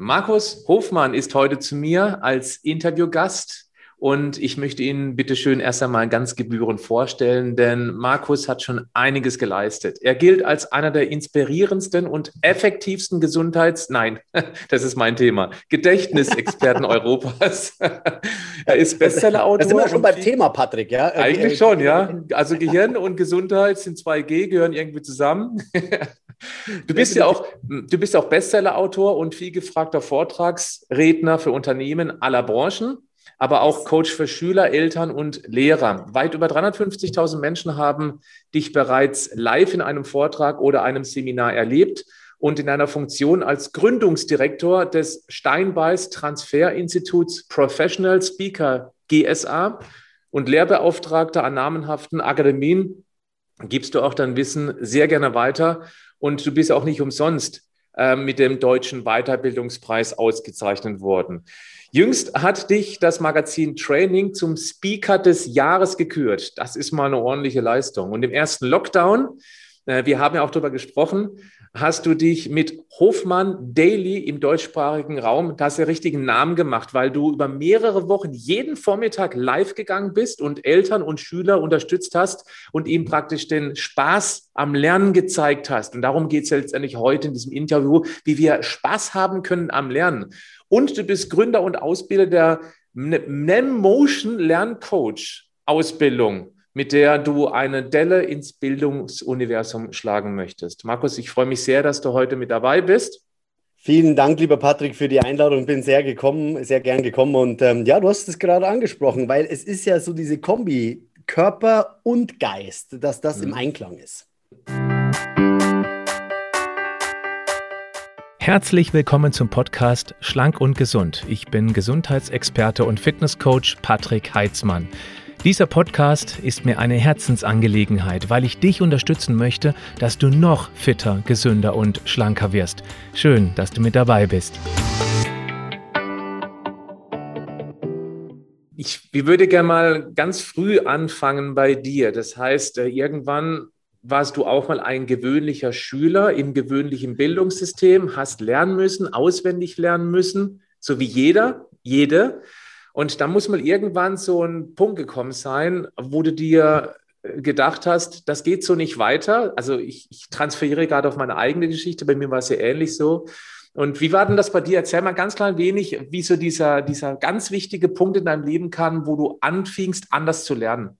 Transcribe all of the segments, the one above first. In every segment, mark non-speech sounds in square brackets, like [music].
Markus Hofmann ist heute zu mir als Interviewgast und ich möchte Ihnen bitte schön erst einmal ganz gebührend vorstellen, denn Markus hat schon einiges geleistet. Er gilt als einer der inspirierendsten und effektivsten Gesundheits-, nein, [laughs] das ist mein Thema, Gedächtnisexperten [laughs] Europas. er ist Bestsellerautor. Da sind wir schon beim Thema, Patrick, ja? Eigentlich schon, ja. Also Gehirn und Gesundheit sind 2G, gehören irgendwie zusammen. [laughs] Du bist ja auch, du bist auch Bestsellerautor und viel gefragter Vortragsredner für Unternehmen aller Branchen aber auch Coach für Schüler, Eltern und Lehrer. Weit über 350.000 Menschen haben dich bereits live in einem Vortrag oder einem Seminar erlebt und in einer Funktion als Gründungsdirektor des Steinbeis Transferinstituts Professional Speaker GSA und Lehrbeauftragter an namenhaften Akademien gibst du auch dein Wissen sehr gerne weiter. Und du bist auch nicht umsonst äh, mit dem Deutschen Weiterbildungspreis ausgezeichnet worden. Jüngst hat dich das Magazin Training zum Speaker des Jahres gekürt. Das ist mal eine ordentliche Leistung. Und im ersten Lockdown, äh, wir haben ja auch darüber gesprochen, hast du dich mit Hofmann Daily im deutschsprachigen Raum, da hast du den richtigen Namen gemacht, weil du über mehrere Wochen jeden Vormittag live gegangen bist und Eltern und Schüler unterstützt hast und ihm praktisch den Spaß am Lernen gezeigt hast. Und darum geht es letztendlich heute in diesem Interview, wie wir Spaß haben können am Lernen. Und du bist Gründer und Ausbilder der NEM-Motion Lerncoach Ausbildung, mit der du eine Delle ins Bildungsuniversum schlagen möchtest. Markus, ich freue mich sehr, dass du heute mit dabei bist. Vielen Dank, lieber Patrick, für die Einladung. Bin sehr gekommen, sehr gern gekommen. Und ähm, ja, du hast es gerade angesprochen, weil es ist ja so diese Kombi Körper und Geist, dass das mhm. im Einklang ist. Herzlich willkommen zum Podcast Schlank und Gesund. Ich bin Gesundheitsexperte und Fitnesscoach Patrick Heitzmann. Dieser Podcast ist mir eine Herzensangelegenheit, weil ich dich unterstützen möchte, dass du noch fitter, gesünder und schlanker wirst. Schön, dass du mit dabei bist. Ich, würde gerne mal ganz früh anfangen bei dir. Das heißt, äh, irgendwann warst du auch mal ein gewöhnlicher Schüler im gewöhnlichen Bildungssystem, hast lernen müssen, auswendig lernen müssen, so wie jeder, jede. Und da muss mal irgendwann so ein Punkt gekommen sein, wo du dir gedacht hast, das geht so nicht weiter. Also ich, ich transferiere gerade auf meine eigene Geschichte, bei mir war es ja ähnlich so. Und wie war denn das bei dir? Erzähl mal ganz klein wenig, wie so dieser, dieser ganz wichtige Punkt in deinem Leben kam, wo du anfingst, anders zu lernen.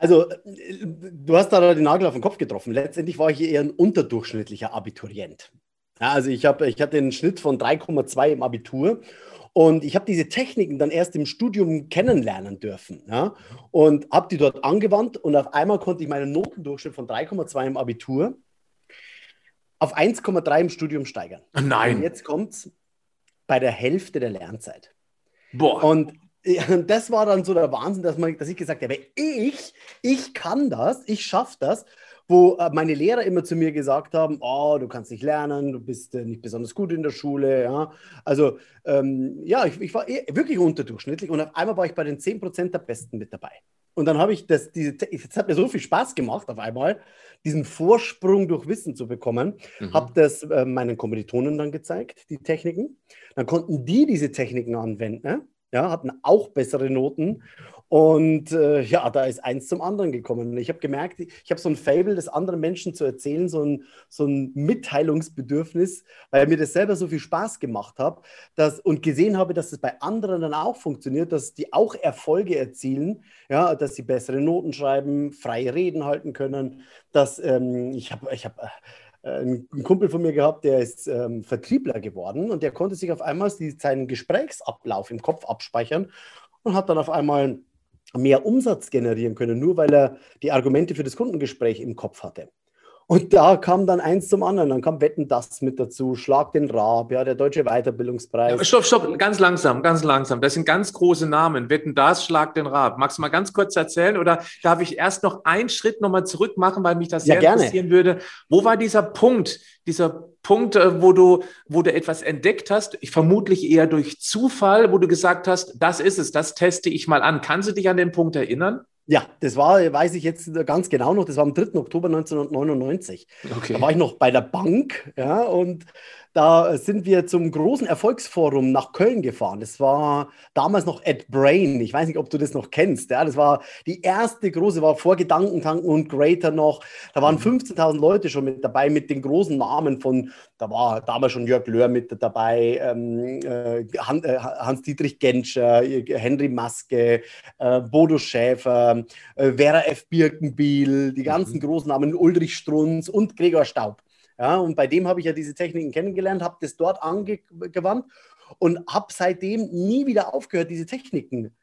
Also, du hast da den Nagel auf den Kopf getroffen. Letztendlich war ich eher ein unterdurchschnittlicher Abiturient. Ja, also, ich, hab, ich hatte einen Schnitt von 3,2 im Abitur und ich habe diese Techniken dann erst im Studium kennenlernen dürfen. Ja? Und habe die dort angewandt und auf einmal konnte ich meinen Notendurchschnitt von 3,2 im Abitur auf 1,3 im Studium steigern. Nein. Und jetzt kommt es bei der Hälfte der Lernzeit. Boah. Und das war dann so der Wahnsinn, dass, man, dass ich gesagt habe, ich, ich kann das, ich schaffe das, wo äh, meine Lehrer immer zu mir gesagt haben, oh, du kannst nicht lernen, du bist äh, nicht besonders gut in der Schule. Ja? Also ähm, ja, ich, ich war eh, wirklich unterdurchschnittlich und auf einmal war ich bei den 10% der Besten mit dabei. Und dann habe ich das, diese, es hat mir so viel Spaß gemacht, auf einmal diesen Vorsprung durch Wissen zu bekommen. Mhm. Habe das äh, meinen Kommilitonen dann gezeigt, die Techniken. Dann konnten die diese Techniken anwenden. Ja, hatten auch bessere Noten. Und äh, ja, da ist eins zum anderen gekommen. Ich habe gemerkt, ich habe so ein Fable, das anderen Menschen zu erzählen, so ein, so ein Mitteilungsbedürfnis, weil mir das selber so viel Spaß gemacht hat dass, und gesehen habe, dass es das bei anderen dann auch funktioniert, dass die auch Erfolge erzielen, ja, dass sie bessere Noten schreiben, freie Reden halten können. Dass ähm, ich habe, ich habe äh, einen Kumpel von mir gehabt, der ist ähm, Vertriebler geworden und der konnte sich auf einmal seinen Gesprächsablauf im Kopf abspeichern und hat dann auf einmal mehr Umsatz generieren können, nur weil er die Argumente für das Kundengespräch im Kopf hatte. Und da kam dann eins zum anderen. Dann kam Wetten das mit dazu, Schlag den Raab, ja, der Deutsche Weiterbildungspreis. Ja, stopp, stopp, ganz langsam, ganz langsam. Das sind ganz große Namen. Wetten das, Schlag den Raab. Magst du mal ganz kurz erzählen oder darf ich erst noch einen Schritt nochmal zurück machen, weil mich das sehr ja, interessieren würde? Wo war dieser Punkt, dieser Punkt, äh, wo du, wo du etwas entdeckt hast, ich vermutlich eher durch Zufall, wo du gesagt hast, das ist es, das teste ich mal an. Kannst du dich an den Punkt erinnern? Ja, das war, weiß ich jetzt ganz genau noch, das war am 3. Oktober 1999. Okay. Da war ich noch bei der Bank, ja, und da sind wir zum großen Erfolgsforum nach Köln gefahren. Das war damals noch at Brain. Ich weiß nicht, ob du das noch kennst. Ja, das war die erste große, war vor Gedankentanken und Greater noch. Da waren 15.000 mhm. Leute schon mit dabei mit den großen Namen von, da war damals schon Jörg Löhr mit dabei, ähm, äh, äh Hans-Dietrich Genscher, Henry Maske, äh, Bodo Schäfer, äh, Vera F. Birkenbiel, die ganzen mhm. großen Namen, Ulrich Strunz und Gregor Staub. Ja, und bei dem habe ich ja diese Techniken kennengelernt, habe das dort angewandt und habe seitdem nie wieder aufgehört, diese Techniken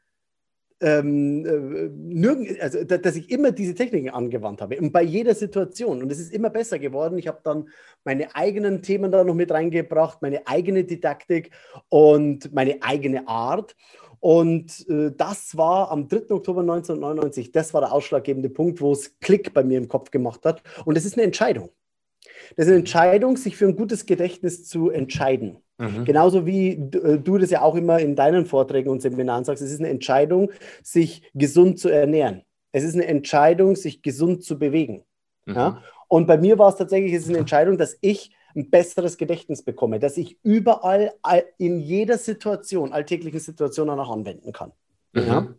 ähm, äh, nirgend, also dass ich immer diese Techniken angewandt habe und bei jeder Situation und es ist immer besser geworden. Ich habe dann meine eigenen Themen da noch mit reingebracht, meine eigene Didaktik und meine eigene Art. Und äh, das war am 3. Oktober 1999, das war der ausschlaggebende Punkt, wo es Klick bei mir im Kopf gemacht hat. Und es ist eine Entscheidung. Das ist eine Entscheidung, sich für ein gutes Gedächtnis zu entscheiden. Mhm. Genauso wie äh, du das ja auch immer in deinen Vorträgen und Seminaren sagst, es ist eine Entscheidung, sich gesund zu ernähren. Es ist eine Entscheidung, sich gesund zu bewegen. Mhm. Ja? Und bei mir war es tatsächlich, es ist eine Entscheidung, dass ich ein besseres Gedächtnis bekomme, dass ich überall in jeder Situation, alltäglichen Situation auch anwenden kann. Mhm. Ja?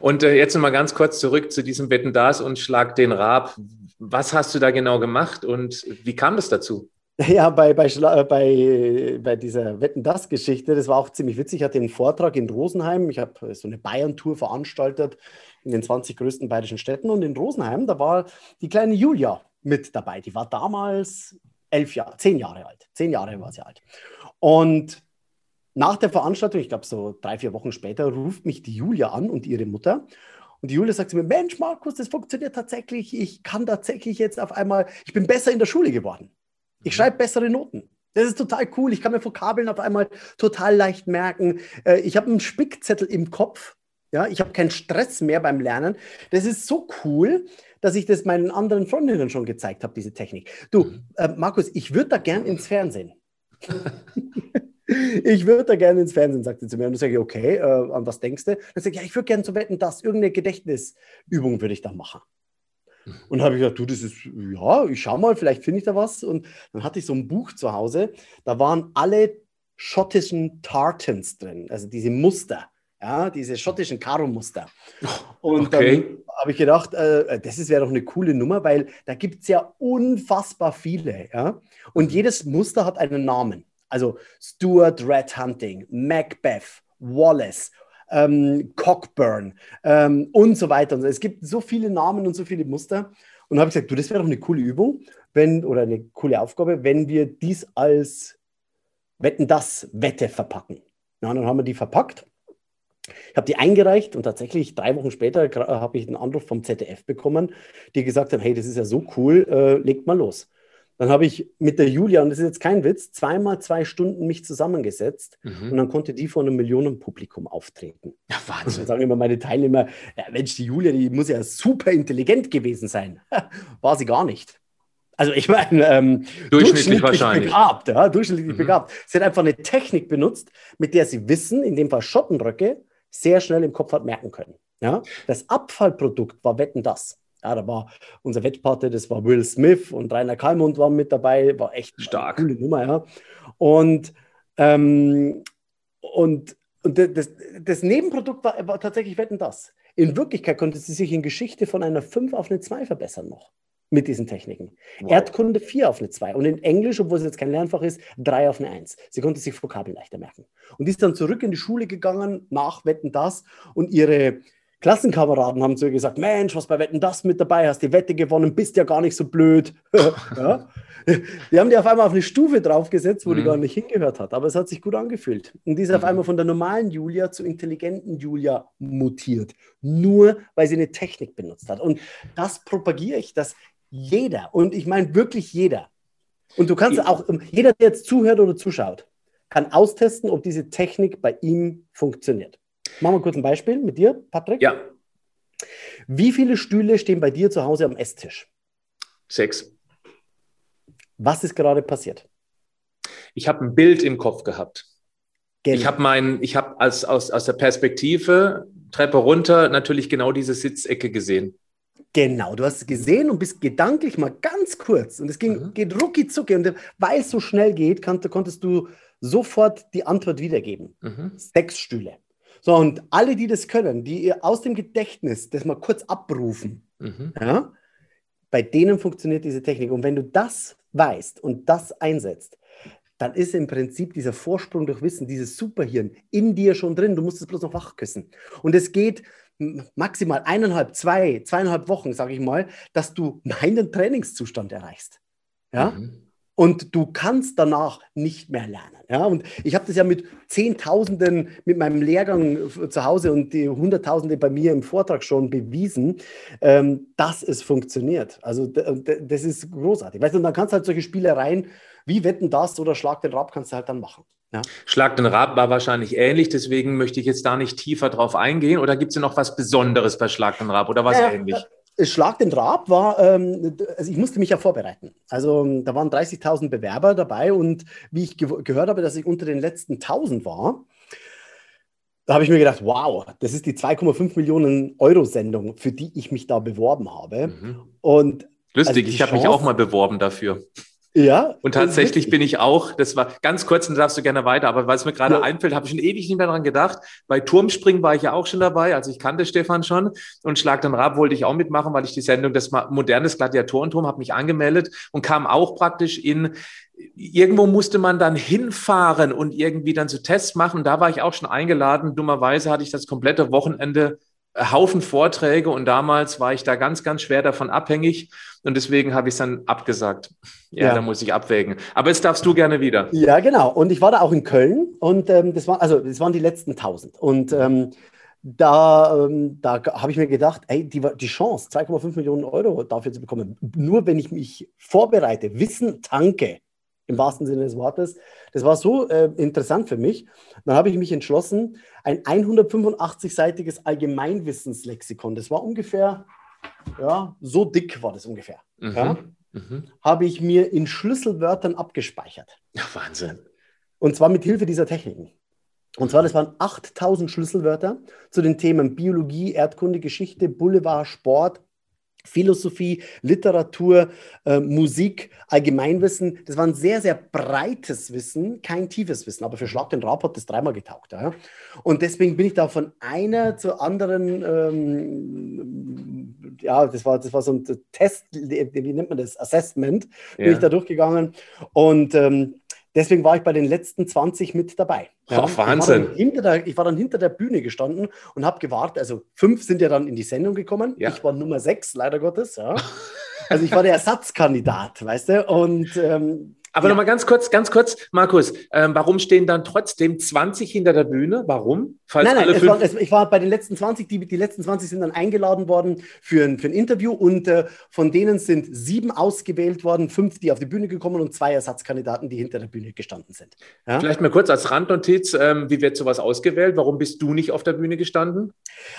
Und äh, jetzt nochmal ganz kurz zurück zu diesem Wetten das und Schlag den Rab. Was hast du da genau gemacht und wie kam das dazu? [laughs] Ja, bei, bei, äh, bei, bei dieser Wetten das Geschichte, das war auch ziemlich witzig. Ich hatte einen Vortrag in Rosenheim. Ich habe so eine Bayern-Tour veranstaltet in den 20 größten bayerischen Städten. Und in Rosenheim, da war die kleine Julia mit dabei. Die war damals elf Jahre, zehn Jahre alt. Zehn Jahre war sie alt. Und nach der Veranstaltung, ich glaube so drei, vier Wochen später, ruft mich die Julia an und ihre Mutter. Und die Julia sagt zu mir, Mensch, Markus, das funktioniert tatsächlich. Ich kann tatsächlich jetzt auf einmal, ich bin besser in der Schule geworden. Ich mhm. schreibe bessere Noten. Das ist total cool. Ich kann mir Vokabeln auf einmal total leicht merken. Äh, ich habe einen Spickzettel im Kopf. Ja, ich habe keinen Stress mehr beim Lernen. Das ist so cool, dass ich das meinen anderen Freundinnen schon gezeigt habe, diese Technik. Du, mhm. äh, Markus, ich würde da gern ins Fernsehen. [laughs] ich würde da gerne ins Fernsehen, sagte sie zu mir. Und dann sage ich, okay, äh, an was denkst du? Dann sage ich, ja, ich würde gerne zu wetten, dass irgendeine Gedächtnisübung würde ich da machen. Und dann habe ich gesagt, du, das ist, ja, ich schau mal, vielleicht finde ich da was. Und dann hatte ich so ein Buch zu Hause, da waren alle schottischen Tartans drin, also diese Muster, ja, diese schottischen Karo-Muster. Und okay. dann habe ich gedacht, äh, das wäre doch eine coole Nummer, weil da gibt es ja unfassbar viele. Ja? Und mhm. jedes Muster hat einen Namen. Also Stuart Red Hunting, Macbeth, Wallace, ähm, Cockburn ähm, und so weiter. Es gibt so viele Namen und so viele Muster. Und habe ich gesagt, du, das wäre doch eine coole Übung, wenn, oder eine coole Aufgabe, wenn wir dies als Wetten das Wette verpacken. Ja, dann haben wir die verpackt. Ich habe die eingereicht und tatsächlich drei Wochen später habe ich einen Anruf vom ZDF bekommen, die gesagt haben, hey, das ist ja so cool, äh, legt mal los. Dann habe ich mit der Julia, und das ist jetzt kein Witz, zweimal zwei Stunden mich zusammengesetzt mhm. und dann konnte die vor einem Millionenpublikum auftreten. Ja, Wahnsinn. dann sagen immer meine Teilnehmer, ja, Mensch, die Julia, die muss ja super intelligent gewesen sein. [laughs] War sie gar nicht. Also ich meine, ähm, durchschnittlich, durchschnittlich begabt, ja, durchschnittlich mhm. begabt. Sie hat einfach eine Technik benutzt, mit der sie Wissen, in dem Fall Schottenröcke, sehr schnell im Kopf hat merken können. Ja? Das Abfallprodukt war Wetten das. Ja, da war unser Wettpate, das war Will Smith und Rainer Kalmund waren mit dabei, war echt stark. Eine coole Nummer, ja. Und, ähm, und, und das, das Nebenprodukt war, war tatsächlich Wetten das. In Wirklichkeit konnte sie sich in Geschichte von einer 5 auf eine 2 verbessern noch mit diesen Techniken. Wow. Erdkunde 4 auf eine 2 und in Englisch, obwohl es jetzt kein Lernfach ist, 3 auf eine 1. Sie konnte sich Vokabeln leichter merken. Und die ist dann zurück in die Schule gegangen, nach Wetten das und ihre Klassenkameraden haben zu ihr gesagt, Mensch, was bei Wetten das mit dabei, hast die Wette gewonnen, bist ja gar nicht so blöd. [laughs] ja? Die haben die auf einmal auf eine Stufe draufgesetzt, wo mhm. die gar nicht hingehört hat. Aber es hat sich gut angefühlt. Und die ist mhm. auf einmal von der normalen Julia zur intelligenten Julia mutiert. Nur weil sie eine Technik benutzt hat. Und das propagiere ich, dass jeder, und ich meine wirklich jeder, und du kannst auch, jeder, der jetzt zuhört oder zuschaut, kann austesten, ob diese Technik bei ihm funktioniert. Machen wir kurz ein Beispiel mit dir, Patrick. Ja. Wie viele Stühle stehen bei dir zu Hause am Esstisch? Sechs. Was ist gerade passiert? Ich habe ein Bild im Kopf gehabt. Genau. Ich habe mein, ich habe als aus, aus der Perspektive Treppe runter natürlich genau diese Sitzecke gesehen. Genau, du hast es gesehen und bist gedanklich mal ganz kurz und es ging, mhm. geht rucki zucki und weil es so schnell geht, konntest du sofort die Antwort wiedergeben. Mhm. Sechs Stühle. So, und alle, die das können, die aus dem Gedächtnis das mal kurz abrufen, mhm. ja, bei denen funktioniert diese Technik. Und wenn du das weißt und das einsetzt, dann ist im Prinzip dieser Vorsprung durch Wissen, dieses Superhirn in dir schon drin. Du musst es bloß noch wachküssen. Und es geht maximal eineinhalb, zwei, zweieinhalb Wochen, sage ich mal, dass du meinen Trainingszustand erreichst. Ja? Mhm. Und du kannst danach nicht mehr lernen. Ja? Und ich habe das ja mit Zehntausenden mit meinem Lehrgang zu Hause und die Hunderttausende bei mir im Vortrag schon bewiesen, ähm, dass es funktioniert. Also das ist großartig. Weißt du, und dann kannst du halt solche Spielereien wie Wetten das oder Schlag den Rab kannst du halt dann machen. Ja. Schlag den Rab war wahrscheinlich ähnlich, deswegen möchte ich jetzt da nicht tiefer drauf eingehen. Oder gibt es noch was Besonderes bei Schlag den Rab oder was ja, ähnlich? Schlag den Rab war, ähm, also ich musste mich ja vorbereiten. Also da waren 30.000 Bewerber dabei und wie ich ge gehört habe, dass ich unter den letzten 1.000 war, da habe ich mir gedacht, wow, das ist die 2,5 Millionen Euro Sendung, für die ich mich da beworben habe. Mhm. Und Lustig, also ich habe mich auch mal beworben dafür. Ja. Und tatsächlich bin ich auch, das war ganz kurz, dann darfst du gerne weiter, aber weil es mir gerade ja. einfällt, habe ich schon ewig nicht mehr daran gedacht. Bei Turmspringen war ich ja auch schon dabei, also ich kannte Stefan schon und Schlag den Rab wollte ich auch mitmachen, weil ich die Sendung das modernes Gladiatorenturm habe mich angemeldet und kam auch praktisch in irgendwo musste man dann hinfahren und irgendwie dann so Tests machen. Da war ich auch schon eingeladen. Dummerweise hatte ich das komplette Wochenende Haufen Vorträge und damals war ich da ganz, ganz schwer davon abhängig und deswegen habe ich es dann abgesagt. Ja, ja, da muss ich abwägen. Aber jetzt darfst du gerne wieder. Ja, genau. Und ich war da auch in Köln und ähm, das war, also das waren die letzten 1000 und ähm, da, ähm, da habe ich mir gedacht, ey, die, die Chance, 2,5 Millionen Euro dafür zu bekommen, nur wenn ich mich vorbereite, Wissen tanke, im wahrsten Sinne des Wortes. Das war so äh, interessant für mich. Dann habe ich mich entschlossen, ein 185-seitiges Allgemeinwissenslexikon, das war ungefähr, ja, so dick war das ungefähr. Mhm. Ja, mhm. Habe ich mir in Schlüsselwörtern abgespeichert. Ja, Wahnsinn. Und zwar mit Hilfe dieser Techniken. Und zwar, das waren 8000 Schlüsselwörter zu den Themen Biologie, Erdkunde, Geschichte, Boulevard, Sport, Philosophie, Literatur, äh, Musik, Allgemeinwissen. Das war ein sehr, sehr breites Wissen, kein tiefes Wissen. Aber für Schlag den Rab hat das dreimal getaugt. Ja? Und deswegen bin ich da von einer zur anderen, ähm, ja, das war, das war so ein Test, wie nennt man das? Assessment, bin ja. ich da durchgegangen. Und ähm, Deswegen war ich bei den letzten 20 mit dabei. Ja, oh, Wahnsinn. Ich war, der, ich war, dann hinter der Bühne gestanden und habe gewartet. Also fünf sind ja dann in die Sendung gekommen. Ja. Ich war Nummer sechs, leider Gottes. Ja. Also ich war der Ersatzkandidat, weißt du? Und ähm, aber ja. nochmal ganz kurz, ganz kurz, Markus, ähm, warum stehen dann trotzdem 20 hinter der Bühne? Warum? Falls nein, nein, war, es, ich war bei den letzten 20, die, die letzten 20 sind dann eingeladen worden für ein, für ein Interview und äh, von denen sind sieben ausgewählt worden, fünf, die auf die Bühne gekommen und zwei Ersatzkandidaten, die hinter der Bühne gestanden sind. Ja? Vielleicht mal kurz als Randnotiz, ähm, wie wird sowas ausgewählt? Warum bist du nicht auf der Bühne gestanden?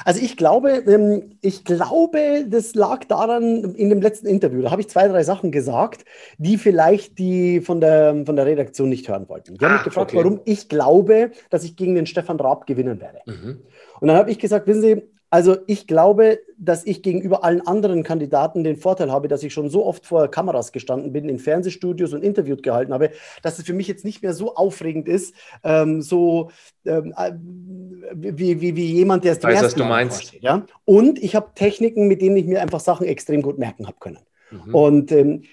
Also ich glaube, ähm, ich glaube, das lag daran in dem letzten Interview. Da habe ich zwei, drei Sachen gesagt, die vielleicht die von der, von der Redaktion nicht hören wollten. Die haben ah, mich gefragt, okay. warum ich glaube, dass ich gegen den Stefan Raab gewinnen werde. Mhm. Und dann habe ich gesagt, wissen Sie, also ich glaube, dass ich gegenüber allen anderen Kandidaten den Vorteil habe, dass ich schon so oft vor Kameras gestanden bin, in Fernsehstudios und Interviews gehalten habe, dass es für mich jetzt nicht mehr so aufregend ist, ähm, so ähm, äh, wie, wie, wie jemand, der es zum weiß, ersten was du meinst. Vorsteht, ja? Und ich habe Techniken, mit denen ich mir einfach Sachen extrem gut merken habe können. Mhm. Und ähm,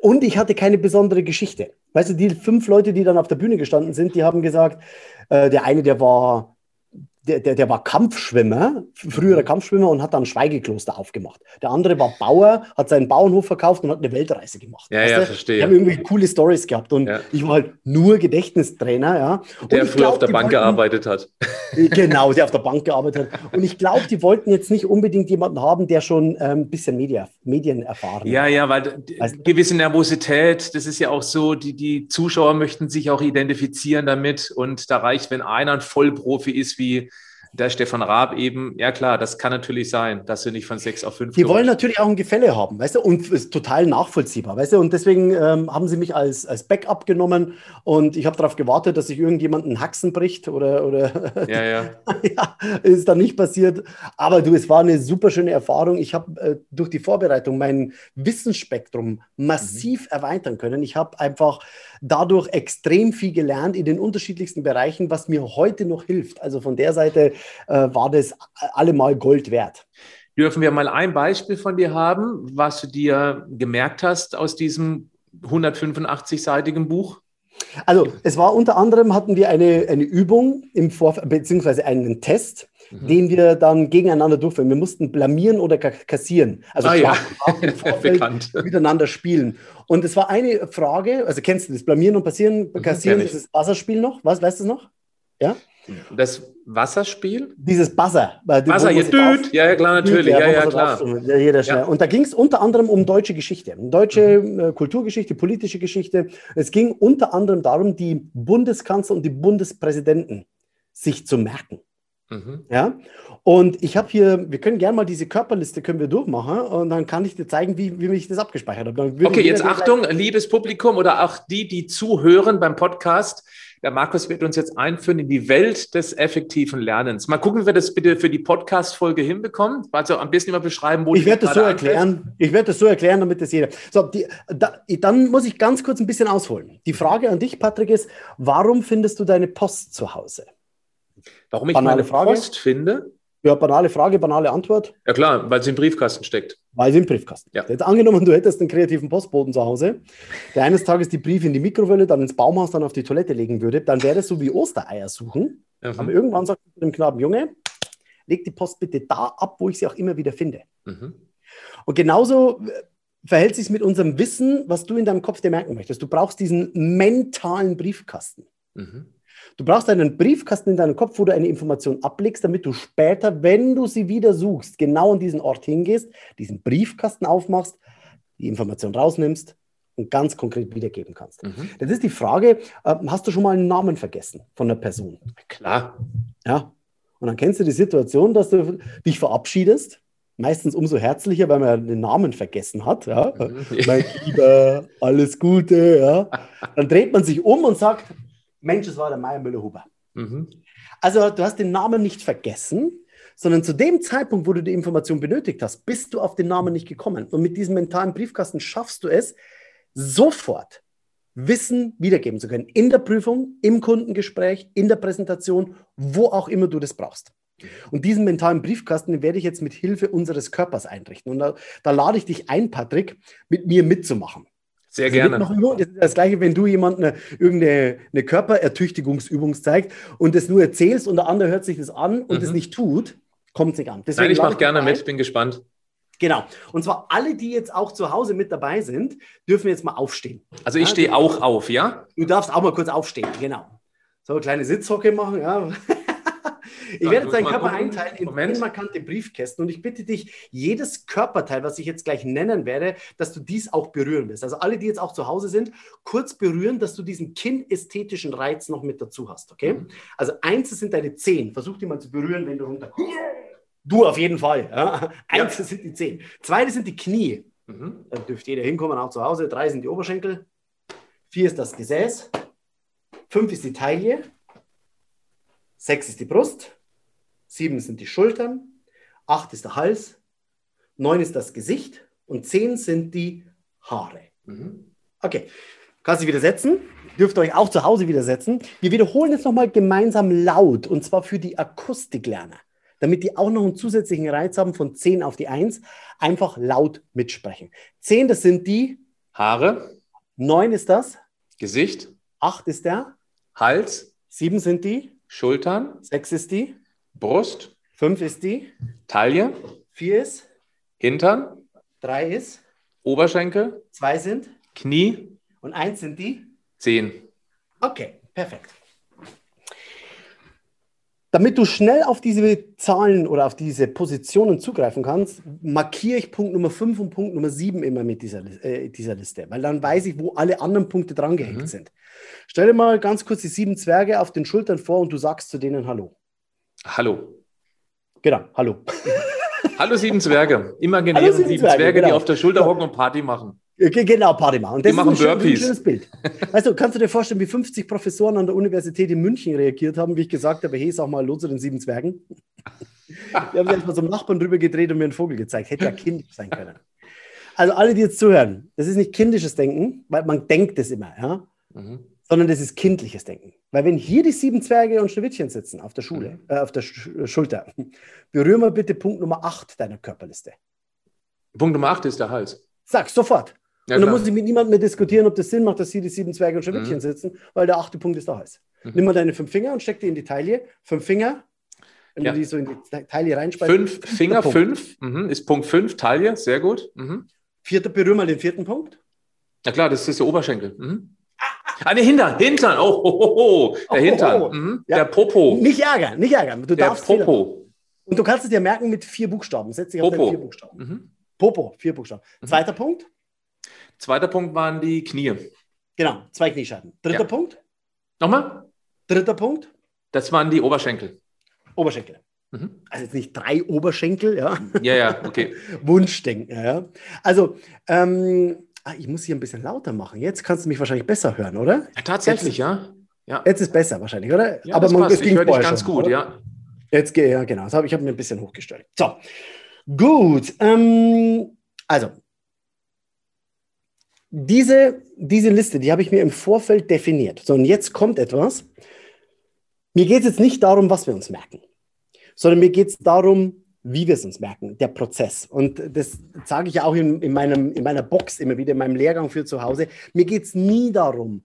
und ich hatte keine besondere Geschichte. Weißt du, die fünf Leute, die dann auf der Bühne gestanden sind, die haben gesagt, äh, der eine, der war der, der, der war Kampfschwimmer, früherer mhm. Kampfschwimmer und hat dann ein Schweigekloster aufgemacht. Der andere war Bauer, hat seinen Bauernhof verkauft und hat eine Weltreise gemacht. Ja, ja, verstehe. Die haben irgendwie coole Stories gehabt und ja. ich war halt nur Gedächtnistrainer, ja. Der früher glaub, auf der Bank wollten, gearbeitet hat. [laughs] Genau, der auf der Bank gearbeitet hat. Und ich glaube, die wollten jetzt nicht unbedingt jemanden haben, der schon ein ähm, bisschen Media, Medien erfahren Ja, hat. ja, weil also, gewisse Nervosität, das ist ja auch so, die, die Zuschauer möchten sich auch identifizieren damit und da reicht, wenn einer ein Vollprofi ist wie der Stefan Raab eben, ja klar, das kann natürlich sein, dass sie nicht von sechs auf fünf. Die wollen natürlich auch ein Gefälle haben, weißt du, und ist total nachvollziehbar, weißt du, und deswegen ähm, haben sie mich als, als Backup genommen und ich habe darauf gewartet, dass sich irgendjemand einen Haxen bricht oder, oder ja, ja. [laughs] ja, ist dann nicht passiert. Aber du, es war eine super schöne Erfahrung. Ich habe äh, durch die Vorbereitung mein Wissensspektrum massiv mhm. erweitern können. Ich habe einfach dadurch extrem viel gelernt in den unterschiedlichsten Bereichen, was mir heute noch hilft. Also von der Seite äh, war das allemal Gold wert. Dürfen wir mal ein Beispiel von dir haben, was du dir gemerkt hast aus diesem 185-seitigen Buch? Also es war unter anderem, hatten wir eine, eine Übung im Vorfeld, beziehungsweise einen Test, mhm. den wir dann gegeneinander durchführen. Wir mussten blamieren oder kassieren. Also ah, ja. [laughs] Bekannt. miteinander spielen. Und es war eine Frage, also kennst du das, blamieren und passieren, mhm, kassieren, mhm, das ist Wasserspiel noch? Was, weißt du es noch? Ja? Das Wasserspiel? Dieses Buzzer. Buzzer, hier, düt. Ja, klar, natürlich. Ja, ja, ja klar. Ja, ja. Und da ging es unter anderem um deutsche Geschichte, deutsche mhm. Äh, Kulturgeschichte, politische Geschichte. Es ging unter anderem darum, die Bundeskanzler und die Bundespräsidenten sich zu merken. Mhm. Ja, und ich habe hier, wir können gerne mal diese Körperliste können wir durchmachen und dann kann ich dir zeigen, wie, wie ich das abgespeichert habe. Okay, jetzt Achtung, liebes Publikum oder auch die, die zuhören beim Podcast. Der Markus wird uns jetzt einführen in die Welt des effektiven Lernens. Mal gucken, wie wir das bitte für die Podcast-Folge hinbekommen. Also am besten mal beschreiben, wo Ich werde das so erklären. Ich werde das so erklären, damit das jeder. So, die, da, dann muss ich ganz kurz ein bisschen ausholen. Die Frage an dich, Patrick, ist: Warum findest du deine Post zu Hause? Warum ich Banale meine Frage? Post finde? Ja, banale Frage, banale Antwort. Ja klar, weil sie im Briefkasten steckt. Weil sie im Briefkasten. Ja. Jetzt angenommen, du hättest einen kreativen Postboten zu Hause, der eines Tages die Briefe in die Mikrowelle, dann ins Baumhaus, dann auf die Toilette legen würde, dann wäre das so wie Ostereier suchen. Mhm. Aber irgendwann sagt du dem Knaben, Junge, leg die Post bitte da ab, wo ich sie auch immer wieder finde. Mhm. Und genauso äh, verhält sich mit unserem Wissen, was du in deinem Kopf dir merken möchtest. Du brauchst diesen mentalen Briefkasten. Mhm. Du brauchst einen Briefkasten in deinem Kopf, wo du eine Information ablegst, damit du später, wenn du sie wieder suchst, genau an diesen Ort hingehst, diesen Briefkasten aufmachst, die Information rausnimmst und ganz konkret wiedergeben kannst. Mhm. Das ist die Frage, äh, hast du schon mal einen Namen vergessen von einer Person? Klar. Ja. Und dann kennst du die Situation, dass du dich verabschiedest, meistens umso herzlicher, weil man den Namen vergessen hat. Ja? Mhm. mein Lieber, alles Gute. Ja? Dann dreht man sich um und sagt, Mensch, es war der Meier Müller-Huber. Mhm. Also du hast den Namen nicht vergessen, sondern zu dem Zeitpunkt, wo du die Information benötigt hast, bist du auf den Namen nicht gekommen. Und mit diesem mentalen Briefkasten schaffst du es, sofort Wissen wiedergeben zu können. In der Prüfung, im Kundengespräch, in der Präsentation, wo auch immer du das brauchst. Und diesen mentalen Briefkasten werde ich jetzt mit Hilfe unseres Körpers einrichten. Und da, da lade ich dich ein, Patrick, mit mir mitzumachen. Sehr also gerne. Noch, das ist das Gleiche, wenn du jemandem eine, irgendeine eine Körperertüchtigungsübung zeigst und das nur erzählst und der andere hört sich das an und es mhm. nicht tut, kommt es nicht an. Deswegen Nein, ich mache gerne mit, bin gespannt. Genau. Und zwar alle, die jetzt auch zu Hause mit dabei sind, dürfen jetzt mal aufstehen. Also ich ja, stehe auch auf, ja? Du darfst auch mal kurz aufstehen, genau. So, eine kleine Sitzhocke machen, ja. Ich werde deinen Körper einteilen in unmarkante Briefkästen und ich bitte dich, jedes Körperteil, was ich jetzt gleich nennen werde, dass du dies auch berühren wirst. Also alle, die jetzt auch zu Hause sind, kurz berühren, dass du diesen kinnästhetischen Reiz noch mit dazu hast, okay? Mhm. Also eins sind deine Zehen. Versuch die mal zu berühren, wenn du runterkommst. Du auf jeden Fall. Ja? Eins ja. sind die Zehen. Zweite sind die Knie. Mhm. Da dürfte jeder hinkommen, auch zu Hause. Drei sind die Oberschenkel. Vier ist das Gesäß. Fünf ist die Taille. Sechs ist die Brust. Sieben sind die Schultern, acht ist der Hals, neun ist das Gesicht und zehn sind die Haare. Mhm. Okay, kannst du wieder setzen. Dürft ihr euch auch zu Hause wieder setzen. Wir wiederholen jetzt nochmal gemeinsam laut und zwar für die Akustiklerner, damit die auch noch einen zusätzlichen Reiz haben von 10 auf die 1. Einfach laut mitsprechen. 10, das sind die Haare. 9 ist das Gesicht. 8 ist der Hals. 7 sind die Schultern. 6 ist die Brust. Fünf ist die. Taille. Vier ist. Hintern. Drei ist. Oberschenkel. Zwei sind. Knie. Und eins sind die. Zehn. Okay, perfekt. Damit du schnell auf diese Zahlen oder auf diese Positionen zugreifen kannst, markiere ich Punkt Nummer 5 und Punkt Nummer 7 immer mit dieser, äh, dieser Liste, weil dann weiß ich, wo alle anderen Punkte drangehängt mhm. sind. Stell dir mal ganz kurz die sieben Zwerge auf den Schultern vor und du sagst zu denen Hallo. Hallo. Genau, hallo. Hallo sieben Zwerge. Imaginäre Hallo, sieben, sieben Zwerge, Zwerge, die genau. auf der Schulter hocken und Party machen. Ge- Genau, Party machen. Und das Die machen ist ein, Burpees. schönes Bild. Du, kannst du dir vorstellen, wie 50 Professoren an der Universität in München reagiert haben, wie ich gesagt habe, hey, sag mal Hallo zu den sieben Zwergen? [laughs] Die haben sich mal zum Nachbarn drüber gedreht und mir einen Vogel gezeigt. Hätte ja kindisch sein können. Also alle, die jetzt zuhören, das ist nicht kindisches Denken, weil man denkt es immer, ja, Mhm. sondern das ist kindliches Denken. Weil wenn hier die sieben Zwerge und Schneewittchen sitzen auf der Schule, äh, auf der Sch Schulter, berühr mal bitte Punkt Nummer 8 deiner Körperliste. Punkt Nummer 8 ist der Hals. Sag sofort. Ja, und dann muss ich mit niemandem mehr diskutieren, ob das Sinn macht, dass hier die sieben Zwerge und Schneewittchen Mhm. sitzen, weil der achte Punkt ist der Hals. Mhm. Nimm mal deine fünf Finger und steck die in die Taille. Fünf Finger, wenn Ja. du die so in die Taille reinspeist. Fünf Finger, fünf. Mhm. Ist Punkt 5, Taille, sehr gut. Mhm. Vierter, berühr mal den vierten Punkt. Na klar, das ist der Oberschenkel. Mhm. Ah, ne, Hintern, Hintern. Oh, ho, ho, ho. der Oh, Hintern. oh. Mhm. Ja. Der Popo. Nicht ärgern, nicht ärgern. Du Der darfst. Popo. Und du kannst es dir merken mit vier Buchstaben. Setz dich auf Popo. deine vier Buchstaben. Mhm. Popo, vier Buchstaben. Zweiter Punkt. Zweiter Punkt waren die Knie. Genau, zwei Kniescheiben. Dritter Ja. Punkt. Nochmal? Dritter Punkt. Das waren die Oberschenkel. Oberschenkel. Mhm. Also jetzt nicht drei Oberschenkel, ja. Ja, ja, okay. [laughs] Wunschdenken, ja. Also, ähm, ah, ich muss hier ein bisschen lauter machen. Jetzt kannst du mich wahrscheinlich besser hören, oder? Ja, tatsächlich, ja. Ja, Jetzt ist besser wahrscheinlich, oder? ja das passt. Ich höre dich ganz gut, oder? ja. Jetzt gehe ja genau. Das hab, ich habe mir ein bisschen hochgestellt. So, gut. Ähm, also, diese, diese Liste, die habe ich mir im Vorfeld definiert. So, und jetzt kommt etwas. Mir geht es jetzt nicht darum, was wir uns merken, sondern mir geht es darum, wie wir es uns merken, der Prozess. Und das sage ich ja auch in, in, meinem, in meiner Box immer wieder, in meinem Lehrgang für zu Hause. Mir geht es nie darum,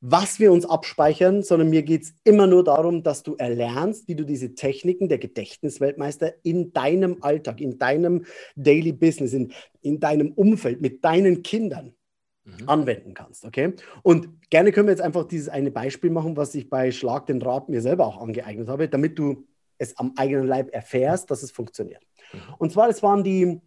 was wir uns abspeichern, sondern mir geht es immer nur darum, dass du erlernst, wie du diese Techniken der Gedächtnisweltmeister in deinem Alltag, in deinem Daily Business, in, in deinem Umfeld, mit deinen Kindern Mhm. anwenden kannst. Okay? Und gerne können wir jetzt einfach dieses eine Beispiel machen, was ich bei Schlag den Rat mir selber auch angeeignet habe, damit du es am eigenen Leib erfährst, dass es funktioniert. Mhm. Und zwar, es waren die,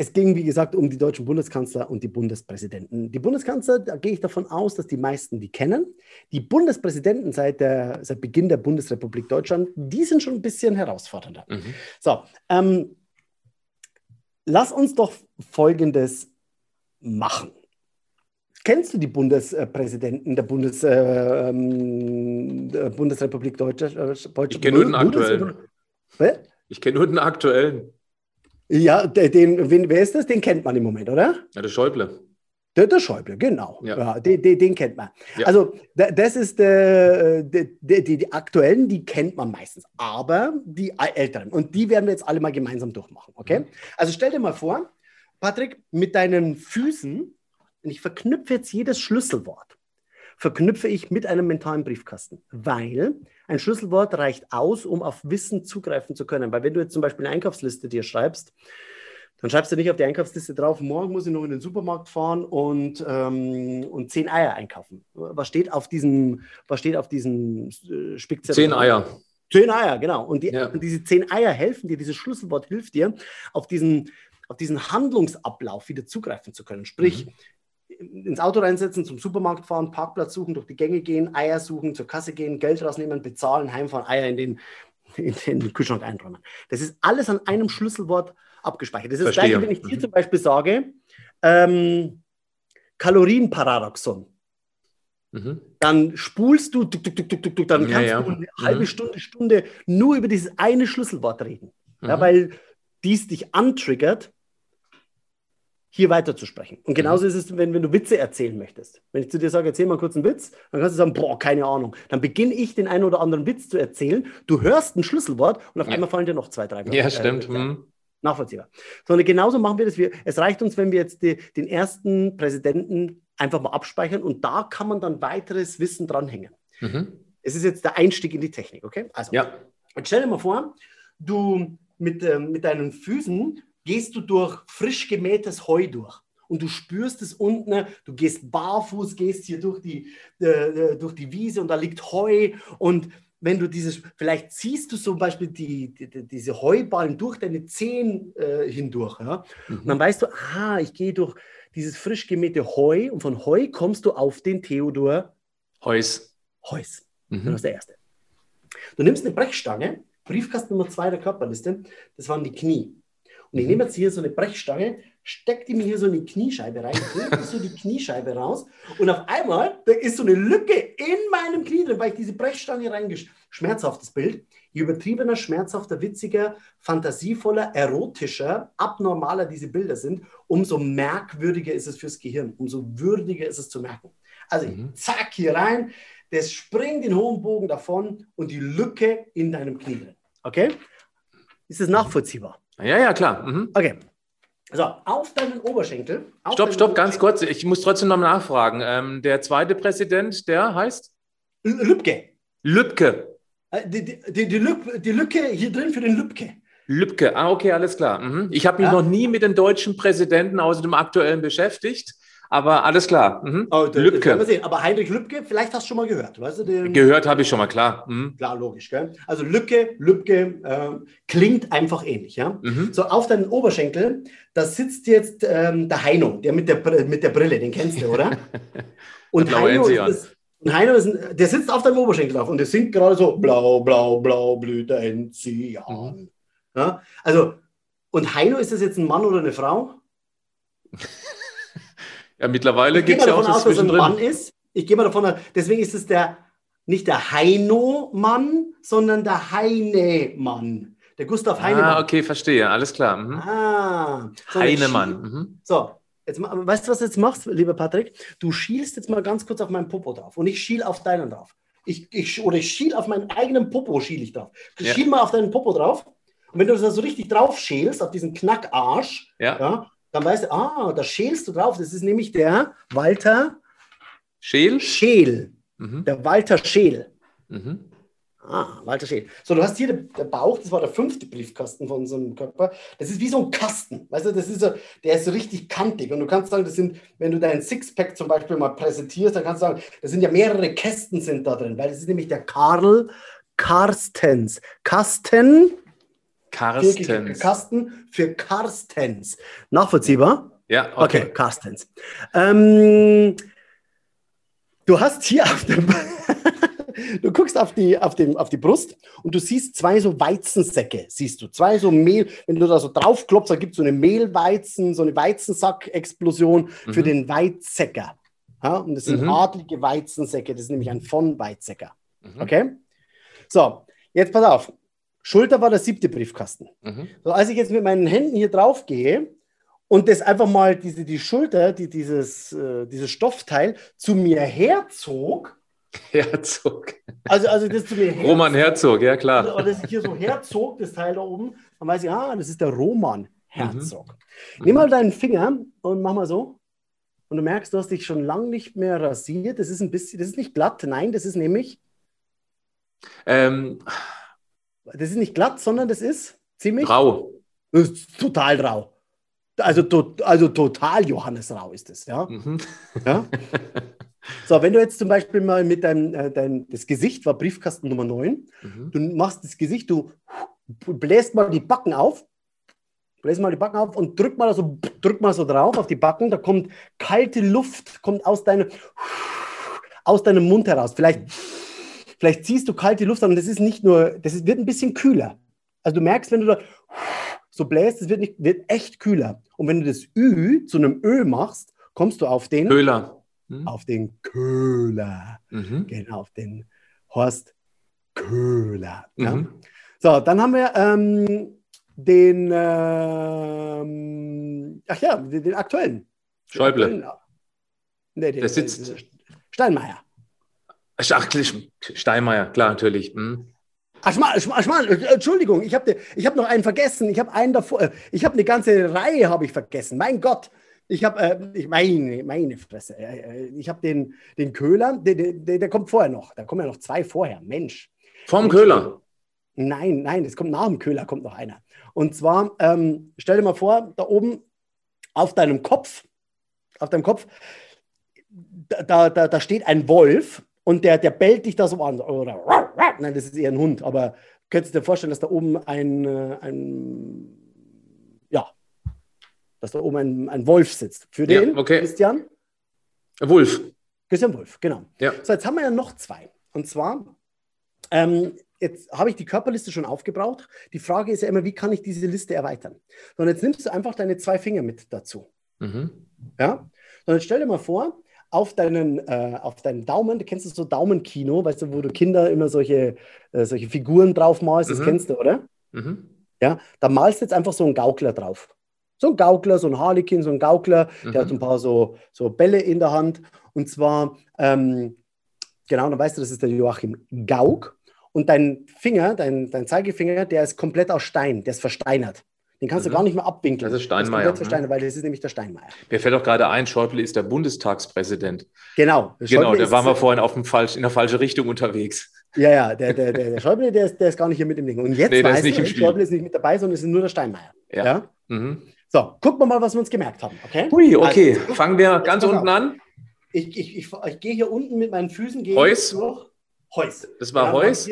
es ging, wie gesagt, um die deutschen Bundeskanzler und die Bundespräsidenten. Die Bundeskanzler, da gehe ich davon aus, dass die meisten die kennen. Die Bundespräsidenten seit, der, seit Beginn der Bundesrepublik Deutschland, die sind schon ein bisschen herausfordernder. Mhm. So, ähm, lass uns doch Folgendes machen. Kennst du die Bundespräsidenten der, Bundes, äh, ähm, Bundesrepublik Deutschland? Äh, Ich kenne nur den aktuellen. Ich kenne nur den aktuellen. Ja, den, wen, wer ist das? Den kennt man im Moment, oder? Ja, der Schäuble. Der, der Schäuble, genau. Ja. Ja. den, den, kennt man. Ja. Also, da- das ist der, der, die, die aktuellen, die kennt man meistens, aber die älteren. Und die werden wir jetzt alle mal gemeinsam durchmachen, okay? Mhm. Also, stell dir mal vor, Patrick, mit deinen Füßen, und ich verknüpfe jetzt jedes Schlüsselwort, verknüpfe ich mit einem mentalen Briefkasten, weil ein Schlüsselwort reicht aus, um auf Wissen zugreifen zu können. Weil wenn du jetzt zum Beispiel eine Einkaufsliste dir schreibst, dann schreibst du nicht auf die Einkaufsliste drauf, morgen muss ich noch in den Supermarkt fahren und, ähm, und zehn Eier einkaufen. Was steht auf diesem, was steht auf diesem äh, Spickzettel? Zehn? Eier. Zehn Eier, genau. Und, die, Ja. und diese zehn Eier helfen dir, dieses Schlüsselwort hilft dir, auf diesen, auf diesen Handlungsablauf wieder zugreifen zu können. Sprich, ins Auto reinsetzen, zum Supermarkt fahren, Parkplatz suchen, durch die Gänge gehen, Eier suchen, zur Kasse gehen, Geld rausnehmen, bezahlen, heimfahren, Eier in den, [laughs] in den Kühlschrank einräumen. Das ist alles an einem Schlüsselwort abgespeichert. Das ist das Verstehe. gleiche, wenn ich dir Mhm. zum Beispiel sage, ähm, Kalorienparadoxon Mhm. dann spulst du, tuk, tuk, tuk, dann Ja, kannst ja. du eine halbe Mhm. Stunde, Stunde nur über dieses eine Schlüsselwort reden. Ja, Mhm. weil dies dich antriggert, hier weiterzusprechen. Und genauso Mhm. ist es, wenn, wenn du Witze erzählen möchtest. Wenn ich zu dir sage, erzähl mal kurz einen Witz, dann kannst du sagen, boah, keine Ahnung. Dann beginne ich den einen oder anderen Witz zu erzählen. Du hörst ein Schlüsselwort und auf Ja. einmal fallen dir noch zwei, drei. Ja, stimmt. Äh, Mhm. nachvollziehbar. Sondern genauso machen wir das. Wir, es reicht uns, wenn wir jetzt die, den ersten Präsidenten einfach mal abspeichern und da kann man dann weiteres Wissen dranhängen. Mhm. Es ist jetzt der Einstieg in die Technik, okay? Also, Ja. jetzt stell dir mal vor, du mit, ähm, mit deinen Füßen gehst du durch frisch gemähtes Heu durch. Und du spürst es unten, du gehst barfuß, gehst hier durch die, äh, äh, durch die Wiese und da liegt Heu. Und wenn du dieses, vielleicht ziehst du zum Beispiel die, die, die, diese Heuballen durch deine Zehen äh, hindurch. Ja? Und dann Mhm. weißt du, aha, ich gehe durch dieses frisch gemähte Heu und von Heu kommst du auf den Theodor Heus. Heuss. Mhm. Das ist der erste. Du nimmst eine Brechstange Briefkasten Nummer zwei der Körperliste, das waren die Knie. Und ich Mhm. nehme jetzt hier so eine Brechstange, stecke die mir hier so in die Kniescheibe rein, drücke so die Kniescheibe raus und auf einmal, da ist so eine Lücke in meinem Knie drin, weil ich diese Brechstange reingesch... Schmerzhaftes Bild. Je übertriebener, schmerzhafter, witziger, fantasievoller, erotischer, abnormaler diese Bilder sind, umso merkwürdiger ist es fürs Gehirn, umso würdiger ist es zu merken. Also Mhm. zack, hier rein, das springt den hohen Bogen davon und die Lücke in deinem Knie drin. Okay? Ist das nachvollziehbar? Ja, ja, klar. Mhm. Okay. So, auf deinen Oberschenkel. Auf Stopp, deinen stopp, ganz Oberschenkel- kurz. Ich muss trotzdem noch nachfragen. Ähm, der zweite Präsident, der heißt Lübke. Lübke. Äh, Die, die, die, die, Lüb, die Lücke hier drin für den Lübke. Lübke. Ah, okay, alles klar. Mhm. Ich habe mich Ja. noch nie mit den deutschen Präsidenten außer dem aktuellen beschäftigt, aber alles klar. Mhm. Oh, das- das Lübke. sehen. Aber Heinrich Lübke, vielleicht hast du schon mal gehört. Weißt du, den, Gehört habe ich schon mal, klar. Mhm. Klar, logisch. Gell? Also Lücke, Lübke ähm, klingt einfach ähnlich. Ja? Mhm. So, auf deinen Oberschenkel, da sitzt jetzt ähm, der Heino, der mit der, mit der Brille, den kennst du, oder? [laughs] Und Heino, ist, das, und Heino ist ein, der sitzt auf deinem Oberschenkel drauf und der singt gerade so Blau, blau, blau, blüht der Enzian. Mhm. Ja? Also, und Heino, ist das jetzt ein Mann oder eine Frau? [laughs] Ja, mittlerweile Ich gibt es ja auch davon so aus, dass ein Mann ist. Ich gehe mal davon aus, deswegen ist es der, nicht der Heino-Mann, sondern der Heine-Mann. Der Gustav Heinemann. Ah, okay, verstehe. Alles klar. Mhm. Ah, so, Heinemann. Mhm. So, jetzt, weißt du, was du jetzt machst, lieber Patrick? Du schielst jetzt mal ganz kurz auf meinen Popo drauf und ich schiel auf deinen drauf. Ich, ich, oder ich schiel auf meinen eigenen Popo, schiel ich drauf. Du Ja. schiel mal auf deinen Popo drauf und wenn du da so richtig drauf schälst, auf diesen Knackarsch, Ja. ja, dann weißt du, ah, da schälst du drauf. Das ist nämlich der Walter Scheel? Scheel. Mhm. Der Walter Scheel. Mhm. Ah, Walter Scheel. So, du hast hier den, der Bauch, das war der fünfte Briefkasten von unserem Körper. Das ist wie so ein Kasten. Weißt du, das ist so, der ist so richtig kantig. Und du kannst sagen, das sind, wenn du deinen Sixpack zum Beispiel mal präsentierst, dann kannst du sagen, das sind ja mehrere Kästen sind da drin, weil das ist nämlich der Karl Karstens. Kasten, Karstens. Kasten für Karstens. Nachvollziehbar? Ja, Okay, okay. Carstens. Ähm, du hast hier auf dem, [laughs] du guckst auf die, auf, dem, auf die Brust und du siehst zwei so Weizensäcke, siehst du, zwei so Mehl, wenn du da so draufklopfst, da gibt es so eine Mehlweizen, so eine Weizensack-Explosion für Mhm. den Weizsäcker. Ja, und das sind Mhm. adlige Weizensäcke, das ist nämlich ein von Weizsäcker. Mhm. Okay? So, jetzt pass auf. Schulter war der siebte Briefkasten. Mhm. So, als ich jetzt mit meinen Händen hier drauf gehe und das einfach mal diese, die Schulter, die, dieses, äh, dieses Stoffteil zu mir herzog, [laughs] Herzog. also, also das zu mir herzog, Roman Herzog, ja klar. oder das hier so herzog, das Teil da oben, dann weiß ich, ah, das ist der Roman Herzog. Nimm mal deinen Finger und mach mal so. Und du merkst, du hast dich schon lange nicht mehr rasiert. Das ist ein bisschen, das ist nicht glatt, nein, das ist nämlich, Ähm, das ist nicht glatt, sondern das ist ziemlich. Rau. Das ist total rau. Also, to, also total Johannes Rau ist es, ja. Mhm. ja? [laughs] So, wenn du jetzt zum Beispiel mal mit deinem, äh, dein, das Gesicht war Briefkasten Nummer 9, Mhm. du machst das Gesicht, du bläst mal die Backen auf, bläst mal die Backen auf und drück mal so, drück mal so drauf auf die Backen, da kommt kalte Luft, kommt aus, deine, aus deinem Mund heraus. Vielleicht, vielleicht ziehst du kalte Luft an und das ist nicht nur, das ist, wird ein bisschen kühler. Also du merkst, wenn du da so bläst, es wird, nicht, wird echt kühler. Und wenn du das Ü zu einem Ö machst, kommst du auf den, Köhler. Mhm. auf den Köhler. Mhm. Genau, auf den Horst Köhler. Ja? Mhm. So, dann haben wir ähm, den, ähm, ach ja, den, den aktuellen. Schäuble. Den aktuellen, Nee, den, Der sitzt- den- Steinmeier. Ach, Steinmeier, klar, natürlich. Ach, Schmarrn, Schmarrn, Schmarrn, äh, Entschuldigung, ich habe ich hab noch einen vergessen. Ich habe einen davor, äh, ich habe eine ganze Reihe habe ich vergessen. Mein Gott, ich habe, äh, ich meine, meine Fresse, äh, ich habe den, den Köhler, der, der, der kommt vorher noch. Da kommen ja noch zwei vorher. Mensch. Vom Köhler. Nein, nein, es kommt nach dem Köhler, kommt noch einer. Und zwar, ähm, stell dir mal vor, da oben auf deinem Kopf, auf deinem Kopf, da, da, da steht ein Wolf und der, der bellt dich da so an. Oder, nein, das ist eher ein Hund, aber könntest du dir vorstellen, dass da oben ein, äh, ein ja, dass da oben ein, ein Wolf sitzt. Für Ja, den, okay. Christian? Wolf. Christian Wolf, genau. Ja. So, jetzt haben wir ja noch zwei. Und zwar, ähm, jetzt habe ich die Körperliste schon aufgebraucht. Die Frage ist ja immer, wie kann ich diese Liste erweitern? Und jetzt nimmst du einfach deine zwei Finger mit dazu. Mhm. Ja? Und jetzt stell dir mal vor, auf deinen, äh, auf deinen Daumen, du kennst du so Daumenkino, weißt du, wo du Kinder immer solche, äh, solche Figuren drauf malst, das mhm. kennst du, oder? Mhm. Ja, da malst du jetzt einfach so einen Gaukler drauf. So ein Gaukler, so ein Harlekin, so ein Gaukler, mhm. der hat ein paar so, so Bälle in der Hand. Und zwar, ähm, genau, dann weißt du, das ist der Joachim Gauck. Und dein Finger, dein, dein Zeigefinger, der ist komplett aus Stein, der ist versteinert. Den kannst mhm. du gar nicht mehr abwinkeln. Das ist Steinmeier. Das ist Steinmeier, weil das ist nämlich der Steinmeier. Mir fällt auch gerade ein, Schäuble ist der Bundestagspräsident. Genau. Genau, da waren wir vorhin auf dem falsch, in der falschen Richtung unterwegs. Ja, ja, der, der, der, der Schäuble, der ist, der ist gar nicht hier mit im Ding. Und jetzt nee, weiß ich, Schäuble ist nicht mit dabei, sondern es ist nur der Steinmeier. Ja. ja? Mhm. So, gucken wir mal, was wir uns gemerkt haben. Okay, Ui, okay. Also, Fangen wir ganz unten an. Ich, ich, ich, ich gehe hier unten mit meinen Füßen Heus. durch. Heus. Das war Heus.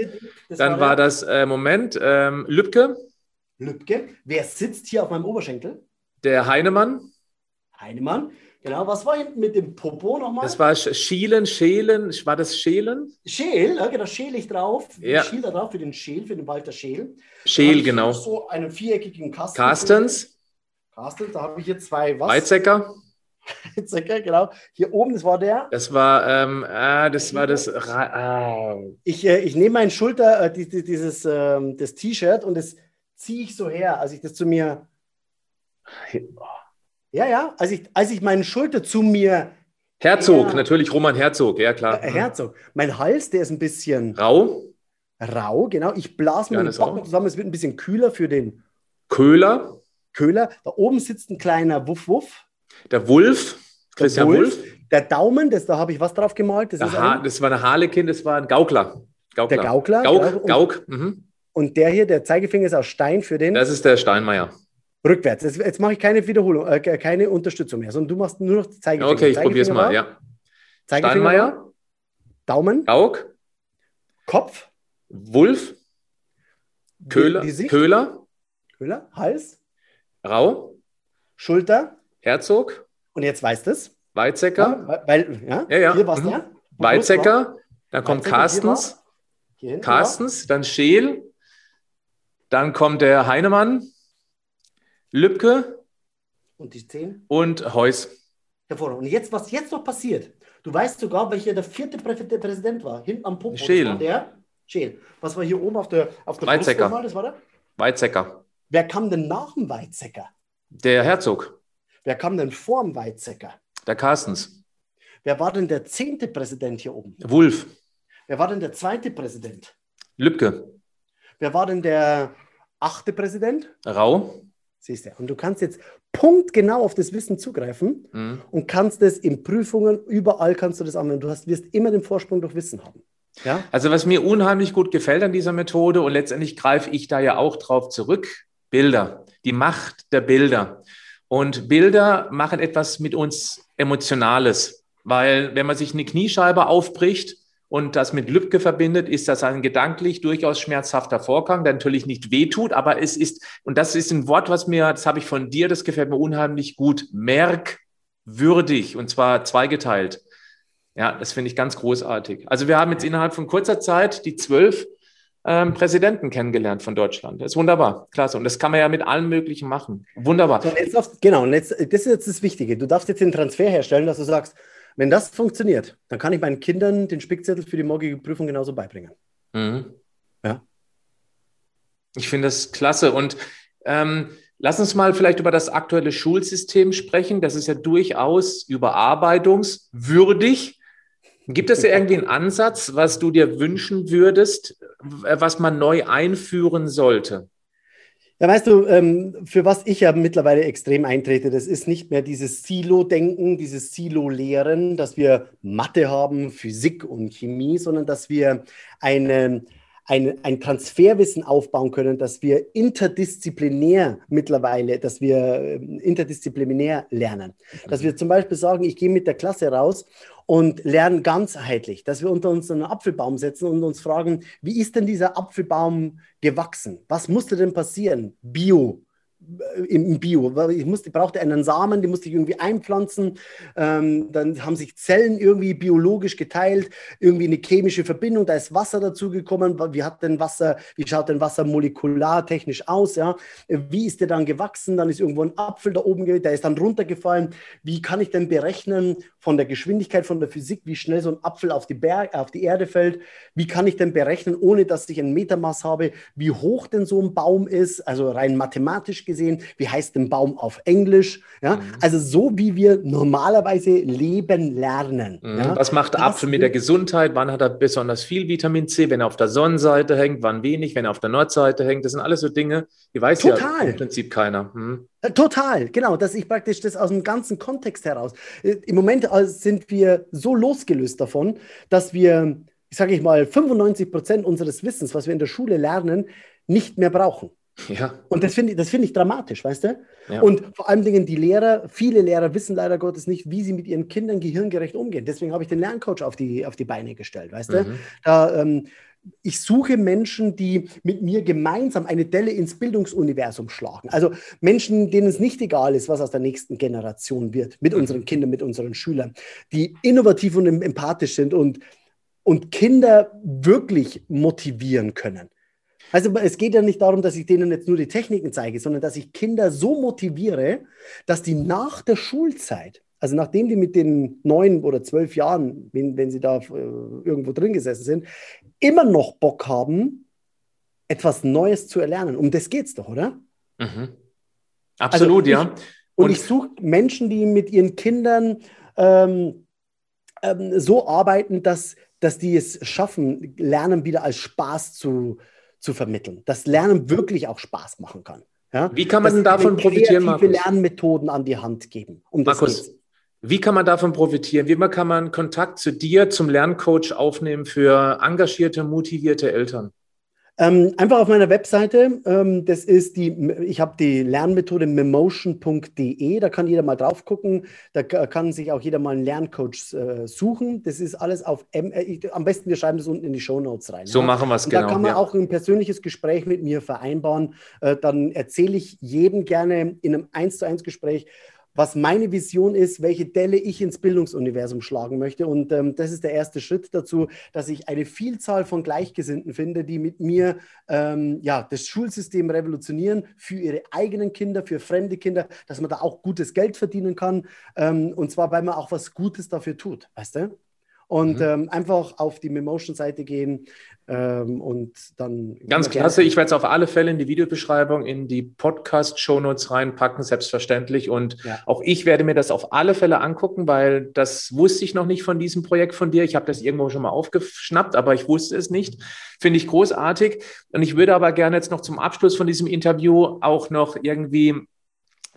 Das Dann war, war das, äh, Moment, ähm, Lübcke. Lübcke. Wer sitzt hier auf meinem Oberschenkel? Der Heinemann. Heinemann. Genau, was war hinten mit dem Popo nochmal? Das war Schielen, Schälen, war das Schälen? Schäl, ja, genau, schäle ich drauf. Ja. Schiel da drauf für den Schäl, für den Walter Schäl. Schäl, genau. So einen viereckigen Kasten. Carstens. Carstens, da habe ich hier zwei was? Weizsäcker. Weizsäcker, genau. Hier oben, das war der. Das war, ähm, ah, das war das. Ah. Ich, äh, ich nehme meinen Schulter, äh, dieses, äh, das T-Shirt und das ziehe ich so her, als ich das zu mir. Ja, ja, als ich, als ich meine Schulter zu mir. Herzog, her, natürlich Roman Herzog, ja klar. Äh, Herzog. Mein Hals, der ist ein bisschen. Rau. Rau, genau. Ich blase mir den Backen zusammen, es wird ein bisschen kühler für den. Köhler. Köhler. Da oben sitzt ein kleiner Wuff-Wuff. Der Wulf. Christian der Wulf. Der Daumen, das, da habe ich was drauf gemalt. Das, das war eine Harlekin, das war ein Gaukler. Gaukler. Der Gaukler. Gauk. Gauk. Mhm. Und der hier, der Zeigefinger ist aus Stein für den. Das ist der Steinmeier. Rückwärts. Jetzt, jetzt mache ich keine Wiederholung, äh, keine Unterstützung mehr, sondern du machst nur noch Zeigefinger. Okay, ich probiere es mal, ja. Steinmeier. Daumen. Gauk. Kopf. Wulf. Köhler. Köhler. Köhler. Hals. Rau. Schulter. Herzog. Und jetzt weißt du es. Weizsäcker. Ja, weil, ja, ja, ja. Hier war es mhm. der. Weizsäcker. Dann kommt Weizsäcker, Carstens. Carstens, dann Scheel, dann kommt der Heinemann, Lübcke und die zehn und Heuss. Hervorragend. Und jetzt, was jetzt noch passiert, du weißt sogar, welcher der vierte Präsident war, hinten am Popo. Scheel. war der Scheel. Was war hier oben auf der, auf der Weizsäcker. Mal, das war der? Weizsäcker. Wer kam denn nach dem Weizsäcker? Der Herzog. Wer kam denn vor dem Weizsäcker? Der Carstens. Wer war denn der zehnte Präsident hier oben? Wulf. Wer war denn der zweite Präsident? Lübcke. Wer war denn der achte Präsident? Rau. Siehst du. Und du kannst jetzt punktgenau auf das Wissen zugreifen mhm. und kannst es in Prüfungen, überall kannst du das anwenden. Du hast, wirst immer den Vorsprung durch Wissen haben. Ja? Also was mir unheimlich gut gefällt an dieser Methode und letztendlich greife ich da ja auch drauf zurück, Bilder, die Macht der Bilder. Und Bilder machen etwas mit uns Emotionales, weil wenn man sich eine Kniescheibe aufbricht, und das mit Lübcke verbindet, ist das ein gedanklich durchaus schmerzhafter Vorgang, der natürlich nicht wehtut, aber es ist, und das ist ein Wort, was mir, das habe ich von dir, das gefällt mir unheimlich gut, merkwürdig, und zwar zweigeteilt. Ja, das finde ich ganz großartig. Also wir haben jetzt innerhalb von kurzer Zeit die zwölf ähm, Präsidenten kennengelernt von Deutschland. Das ist wunderbar, klasse. Und das kann man ja mit allem Möglichen machen. Wunderbar. So, jetzt genau, und jetzt, das ist jetzt das Wichtige. Du darfst jetzt den Transfer herstellen, dass du sagst, wenn das funktioniert, dann kann ich meinen Kindern den Spickzettel für die morgige Prüfung genauso beibringen. Mhm. Ja. Ich finde das klasse. Und ähm, lass uns mal vielleicht über das aktuelle Schulsystem sprechen. Das ist ja durchaus überarbeitungswürdig. Gibt es ja irgendwie einen Ansatz, was du dir wünschen würdest, was man neu einführen sollte? Ja, weißt du, ähm, für was ich ja mittlerweile extrem eintrete, das ist nicht mehr dieses Silo-Denken, dieses Silo-Lehren, dass wir Mathe haben, Physik und Chemie, sondern dass wir eine, ein, ein Transferwissen aufbauen können, dass wir interdisziplinär mittlerweile, dass wir ähm, interdisziplinär lernen. Dass wir zum Beispiel sagen, ich gehe mit der Klasse raus und lernen ganzheitlich, dass wir unter uns einen Apfelbaum setzen und uns fragen, wie ist denn dieser Apfelbaum gewachsen? Was musste denn passieren? Bio, im Bio. Ich, musste, brauchte einen Samen, den musste ich irgendwie einpflanzen. Ähm, dann haben sich Zellen irgendwie biologisch geteilt, irgendwie eine chemische Verbindung, da ist Wasser dazugekommen. Wie hat denn Wasser, wie schaut denn Wasser molekulartechnisch aus? Ja? Wie ist der dann gewachsen? Dann ist irgendwo ein Apfel da oben, der ist dann runtergefallen. Wie kann ich denn berechnen von der Geschwindigkeit, von der Physik, wie schnell so ein Apfel auf die, Berg, auf die Erde fällt? Wie kann ich denn berechnen, ohne dass ich ein Metermaß habe, wie hoch denn so ein Baum ist? Also rein mathematisch gesehen, wie heißt denn Baum auf Englisch? Ja? Mhm. Also so wie wir normalerweise leben lernen. Mhm. Ja? Was macht das Apfel mit der Gesundheit? Wann hat er besonders viel Vitamin C? Wenn er auf der Sonnenseite hängt, wann wenig? Wenn er auf der Nordseite hängt? Das sind alles so Dinge, die weiß Total. ja im Prinzip keiner. Mhm. Total, genau, dass ich praktisch das aus dem ganzen Kontext heraus. Äh, Im Moment äh, sind wir so losgelöst davon, dass wir, sage ich mal, 95 Prozent unseres Wissens, was wir in der Schule lernen, nicht mehr brauchen. Ja. Und das finde ich, find ich dramatisch, weißt du? Ja. Und vor allen Dingen die Lehrer, viele Lehrer wissen leider Gottes nicht, wie sie mit ihren Kindern gehirngerecht umgehen. Deswegen habe ich den Lerncoach auf die, auf die Beine gestellt, weißt du? Mhm. Da, ähm, ich suche Menschen, die mit mir gemeinsam eine Delle ins Bildungsuniversum schlagen. Also Menschen, denen es nicht egal ist, was aus der nächsten Generation wird, mit mhm. unseren Kindern, mit unseren Schülern, die innovativ und empathisch sind und, und Kinder wirklich motivieren können. Also es geht ja nicht darum, dass ich denen jetzt nur die Techniken zeige, sondern dass ich Kinder so motiviere, dass die nach der Schulzeit, also nachdem die mit den neun oder zwölf Jahren, wenn, wenn sie da äh, irgendwo drin gesessen sind, immer noch Bock haben, etwas Neues zu erlernen. Um das geht es doch, oder? Mhm. Absolut, also ich, ja. Und, und ich suche Menschen, die mit ihren Kindern ähm, ähm, so arbeiten, dass, dass die es schaffen, Lernen wieder als Spaß zu, äh, zu vermitteln, dass Lernen wirklich auch Spaß machen kann. Ja? Wie kann man denn davon profitieren, Markus? Lernmethoden an die Hand geben. Um Markus, wie kann man davon profitieren? Wie kann man Kontakt zu dir, zum Lerncoach aufnehmen für engagierte, motivierte Eltern? Ähm, einfach auf meiner Webseite, ähm, das ist die, ich habe die Lernmethode memotion.de, da kann jeder mal drauf gucken, da kann sich auch jeder mal einen Lerncoach äh, suchen. Das ist alles auf, M äh, am besten wir schreiben das unten in die Show Notes rein. So ja? machen wir es genau. Da kann man ja. auch ein persönliches Gespräch mit mir vereinbaren. Äh, dann erzähle ich jedem gerne in einem 1 zu 1 Gespräch, was meine Vision ist, welche Delle ich ins Bildungsuniversum schlagen möchte. Und ähm, das ist der erste Schritt dazu, dass ich eine Vielzahl von Gleichgesinnten finde, die mit mir ähm, ja, das Schulsystem revolutionieren für ihre eigenen Kinder, für fremde Kinder, dass man da auch gutes Geld verdienen kann. Ähm, und zwar, weil man auch was Gutes dafür tut, weißt du? Und mhm. ähm, einfach auf die Memotion-Seite gehen ähm, und dann. Ganz klasse. Ich werde es auf alle Fälle in die Videobeschreibung, in die Podcast-Shownotes reinpacken, selbstverständlich. Und ja. auch ich werde mir das auf alle Fälle angucken, weil das wusste ich noch nicht von diesem Projekt von dir. Ich habe das irgendwo schon mal aufgeschnappt, aber ich wusste es nicht. Finde ich großartig. Und ich würde aber gerne jetzt noch zum Abschluss von diesem Interview auch noch irgendwie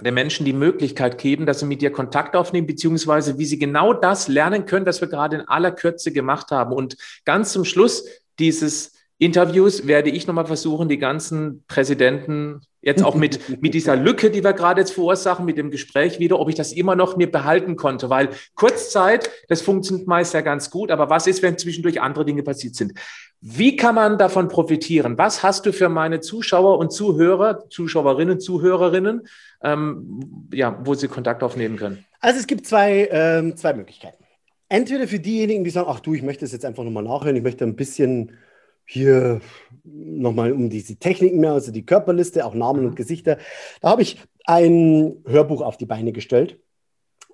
den Menschen die Möglichkeit geben, dass sie mit dir Kontakt aufnehmen, beziehungsweise wie sie genau das lernen können, das wir gerade in aller Kürze gemacht haben. Und ganz zum Schluss dieses Interviews werde ich nochmal versuchen, die ganzen Präsidenten jetzt auch mit, [laughs] mit dieser Lücke, die wir gerade jetzt verursachen, mit dem Gespräch wieder, ob ich das immer noch mir behalten konnte, weil Kurzzeit, das funktioniert meist ja ganz gut, aber was ist, wenn zwischendurch andere Dinge passiert sind? Wie kann man davon profitieren? Was hast du für meine Zuschauer und Zuhörer, Zuschauerinnen, Zuhörerinnen, ähm, ja, wo sie Kontakt aufnehmen können? Also es gibt zwei, ähm, zwei Möglichkeiten. Entweder für diejenigen, die sagen, ach du, ich möchte es jetzt einfach nochmal nachhören, ich möchte ein bisschen hier nochmal um diese Techniken mehr, also die Körperliste, auch Namen und mhm. Gesichter. Da habe ich ein Hörbuch auf die Beine gestellt.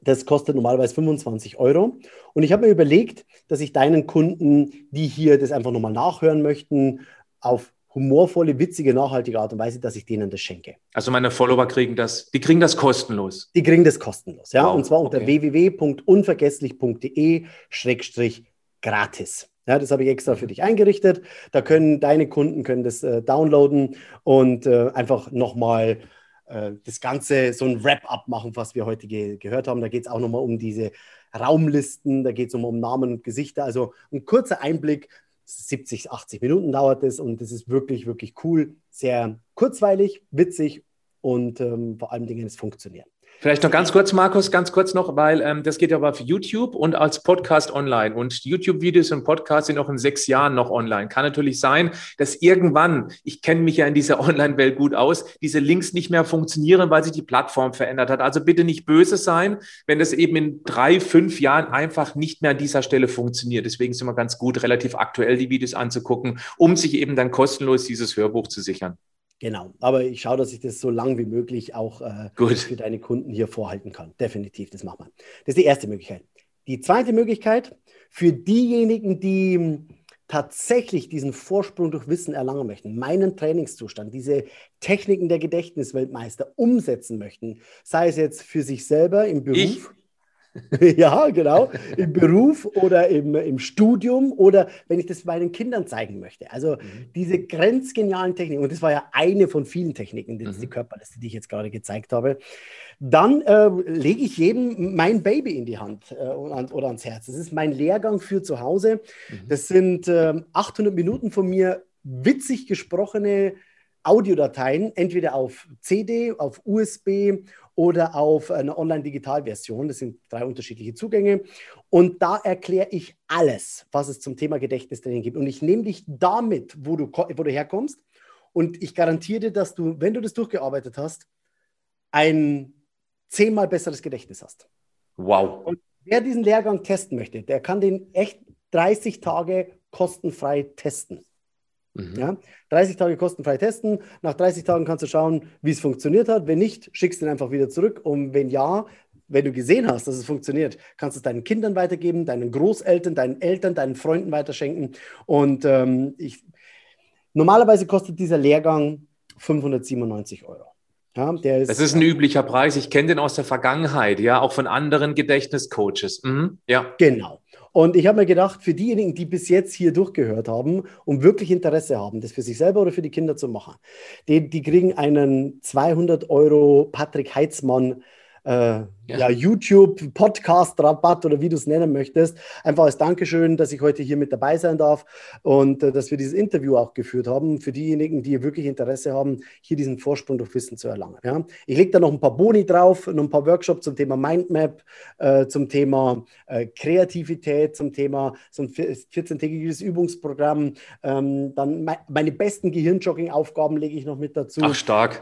Das kostet normalerweise 25 Euro. Und ich habe mir überlegt, dass ich deinen Kunden, die hier das einfach nochmal nachhören möchten, auf humorvolle, witzige, nachhaltige Art und Weise, dass ich denen das schenke. Also meine Follower kriegen das, die kriegen das kostenlos. Die kriegen das kostenlos, ja. Wow, und zwar unter okay. www.unvergesslich.de-gratis. Ja, das habe ich extra für dich eingerichtet. Da können deine Kunden können das äh, downloaden und äh, einfach nochmal äh, das Ganze so ein Wrap-up machen, was wir heute ge gehört haben. Da geht es auch nochmal um diese Raumlisten, da geht es um, um Namen und Gesichter. Also ein kurzer Einblick, 70, 80 Minuten dauert es und das ist wirklich, wirklich cool. Sehr kurzweilig, witzig und ähm, vor allen Dingen es funktioniert. Vielleicht noch ganz kurz, Markus, ganz kurz noch, weil ähm, das geht aber für YouTube und als Podcast online. Und YouTube-Videos und Podcasts sind auch in sechs Jahren noch online. Kann natürlich sein, dass irgendwann, ich kenne mich ja in dieser [laughs] Online-Welt gut aus, diese Links nicht mehr funktionieren, weil sich die Plattform verändert hat. Also bitte nicht böse sein, wenn das eben in drei, fünf Jahren einfach nicht mehr an dieser Stelle funktioniert. Deswegen ist es immer ganz gut, relativ aktuell die Videos anzugucken, um sich eben dann kostenlos dieses Hörbuch zu sichern. Genau, aber ich schaue, dass ich das so lang wie möglich auch äh, für deine Kunden hier vorhalten kann. Definitiv, das macht man. Das ist die erste Möglichkeit. Die zweite Möglichkeit, für diejenigen, die hm, tatsächlich diesen Vorsprung durch Wissen erlangen möchten, meinen Trainingszustand, diese Techniken der Gedächtnisweltmeister umsetzen möchten, sei es jetzt für sich selber im Beruf. Ich [laughs] ja, genau. Im Beruf oder im, im Studium oder wenn ich das meinen Kindern zeigen möchte. Also mhm. diese grenzgenialen Techniken, und das war ja eine von vielen Techniken, die mhm. Körperliste, die ich jetzt gerade gezeigt habe, dann äh, lege ich jedem mein Baby in die Hand äh, oder ans Herz. Das ist mein Lehrgang für zu Hause. Mhm. Das sind äh, 800 Minuten von mir witzig gesprochene Audiodateien, entweder auf CD, auf USB oder auf eine Online-Digital-Version. Das sind drei unterschiedliche Zugänge. Und da erkläre ich alles, was es zum Thema Gedächtnistraining gibt. Und ich nehme dich damit, wo du, wo du herkommst. Und ich garantiere dir, dass du, wenn du das durchgearbeitet hast, ein zehnmal besseres Gedächtnis hast. Wow. Und wer diesen Lehrgang testen möchte, der kann den echt 30 Tage kostenfrei testen. Mhm. Ja? 30 Tage kostenfrei testen. Nach 30 Tagen kannst du schauen, wie es funktioniert hat. Wenn nicht, schickst du ihn einfach wieder zurück. Und wenn ja, wenn du gesehen hast, dass es funktioniert, kannst du es deinen Kindern weitergeben, deinen Großeltern, deinen Eltern, deinen Freunden weiterschenken. Und ähm, ich, normalerweise kostet dieser Lehrgang 597 Euro. Ja, ist, das ist ein üblicher Preis. Ich kenne den aus der Vergangenheit, ja, auch von anderen Gedächtniscoaches. Mhm, ja. Genau. Und ich habe mir gedacht, für diejenigen, die bis jetzt hier durchgehört haben und wirklich Interesse haben, das für sich selber oder für die Kinder zu machen, die, die kriegen einen 200 Euro Patrick Heitzmann äh, ja. ja YouTube, Podcast, Rabatt oder wie du es nennen möchtest. Einfach als Dankeschön, dass ich heute hier mit dabei sein darf und äh, dass wir dieses Interview auch geführt haben. Für diejenigen, die wirklich Interesse haben, hier diesen Vorsprung durch Wissen zu erlangen. Ja? Ich lege da noch ein paar Boni drauf, noch ein paar Workshops zum Thema Mindmap, äh, zum Thema äh, Kreativität, zum Thema so ein 14-tägiges Übungsprogramm. Ähm, dann me meine besten Gehirnjogging-Aufgaben lege ich noch mit dazu. Ach, stark.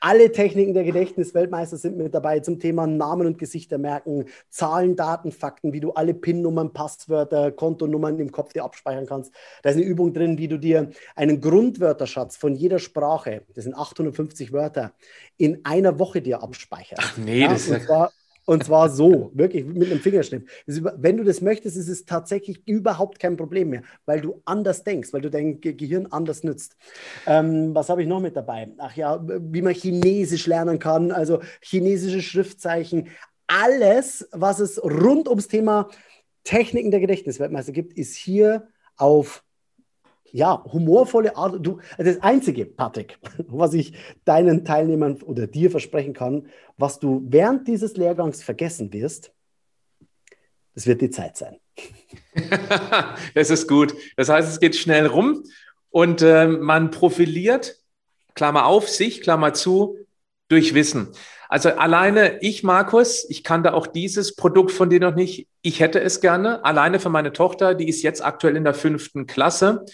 Alle Techniken der Gedächtnisweltmeister sind mit dabei zum Thema Namen und Gesichter merken, Zahlen, Daten, Fakten, wie du alle PIN-Nummern, Passwörter, Kontonummern im Kopf dir abspeichern kannst. Da ist eine Übung drin, wie du dir einen Grundwörterschatz von jeder Sprache, das sind 850 Wörter, in einer Woche dir abspeicherst. Ach nee, ja, das ist ja und zwar so, wirklich mit einem Fingerschnipp. Wenn du das möchtest, ist es tatsächlich überhaupt kein Problem mehr, weil du anders denkst, weil du dein Ge Gehirn anders nützt. Ähm, was habe ich noch mit dabei? Ach ja, wie man Chinesisch lernen kann, also chinesische Schriftzeichen. Alles, was es rund ums Thema Techniken der Gedächtnisweltmeister gibt, ist hier auf ja, humorvolle Art. Du, das Einzige, Patrick, [laughs] was ich deinen Teilnehmern oder dir versprechen kann, was du während dieses Lehrgangs vergessen wirst, das wird die Zeit sein. [laughs] das ist gut. Das heißt, es geht schnell rum und äh, man profiliert, Klammer auf, sich, Klammer zu, durch Wissen. Also alleine ich, Markus, ich kannte auch dieses Produkt von dir noch nicht. Ich hätte es gerne. Alleine für meine Tochter, die ist jetzt aktuell in der fünften Klasse.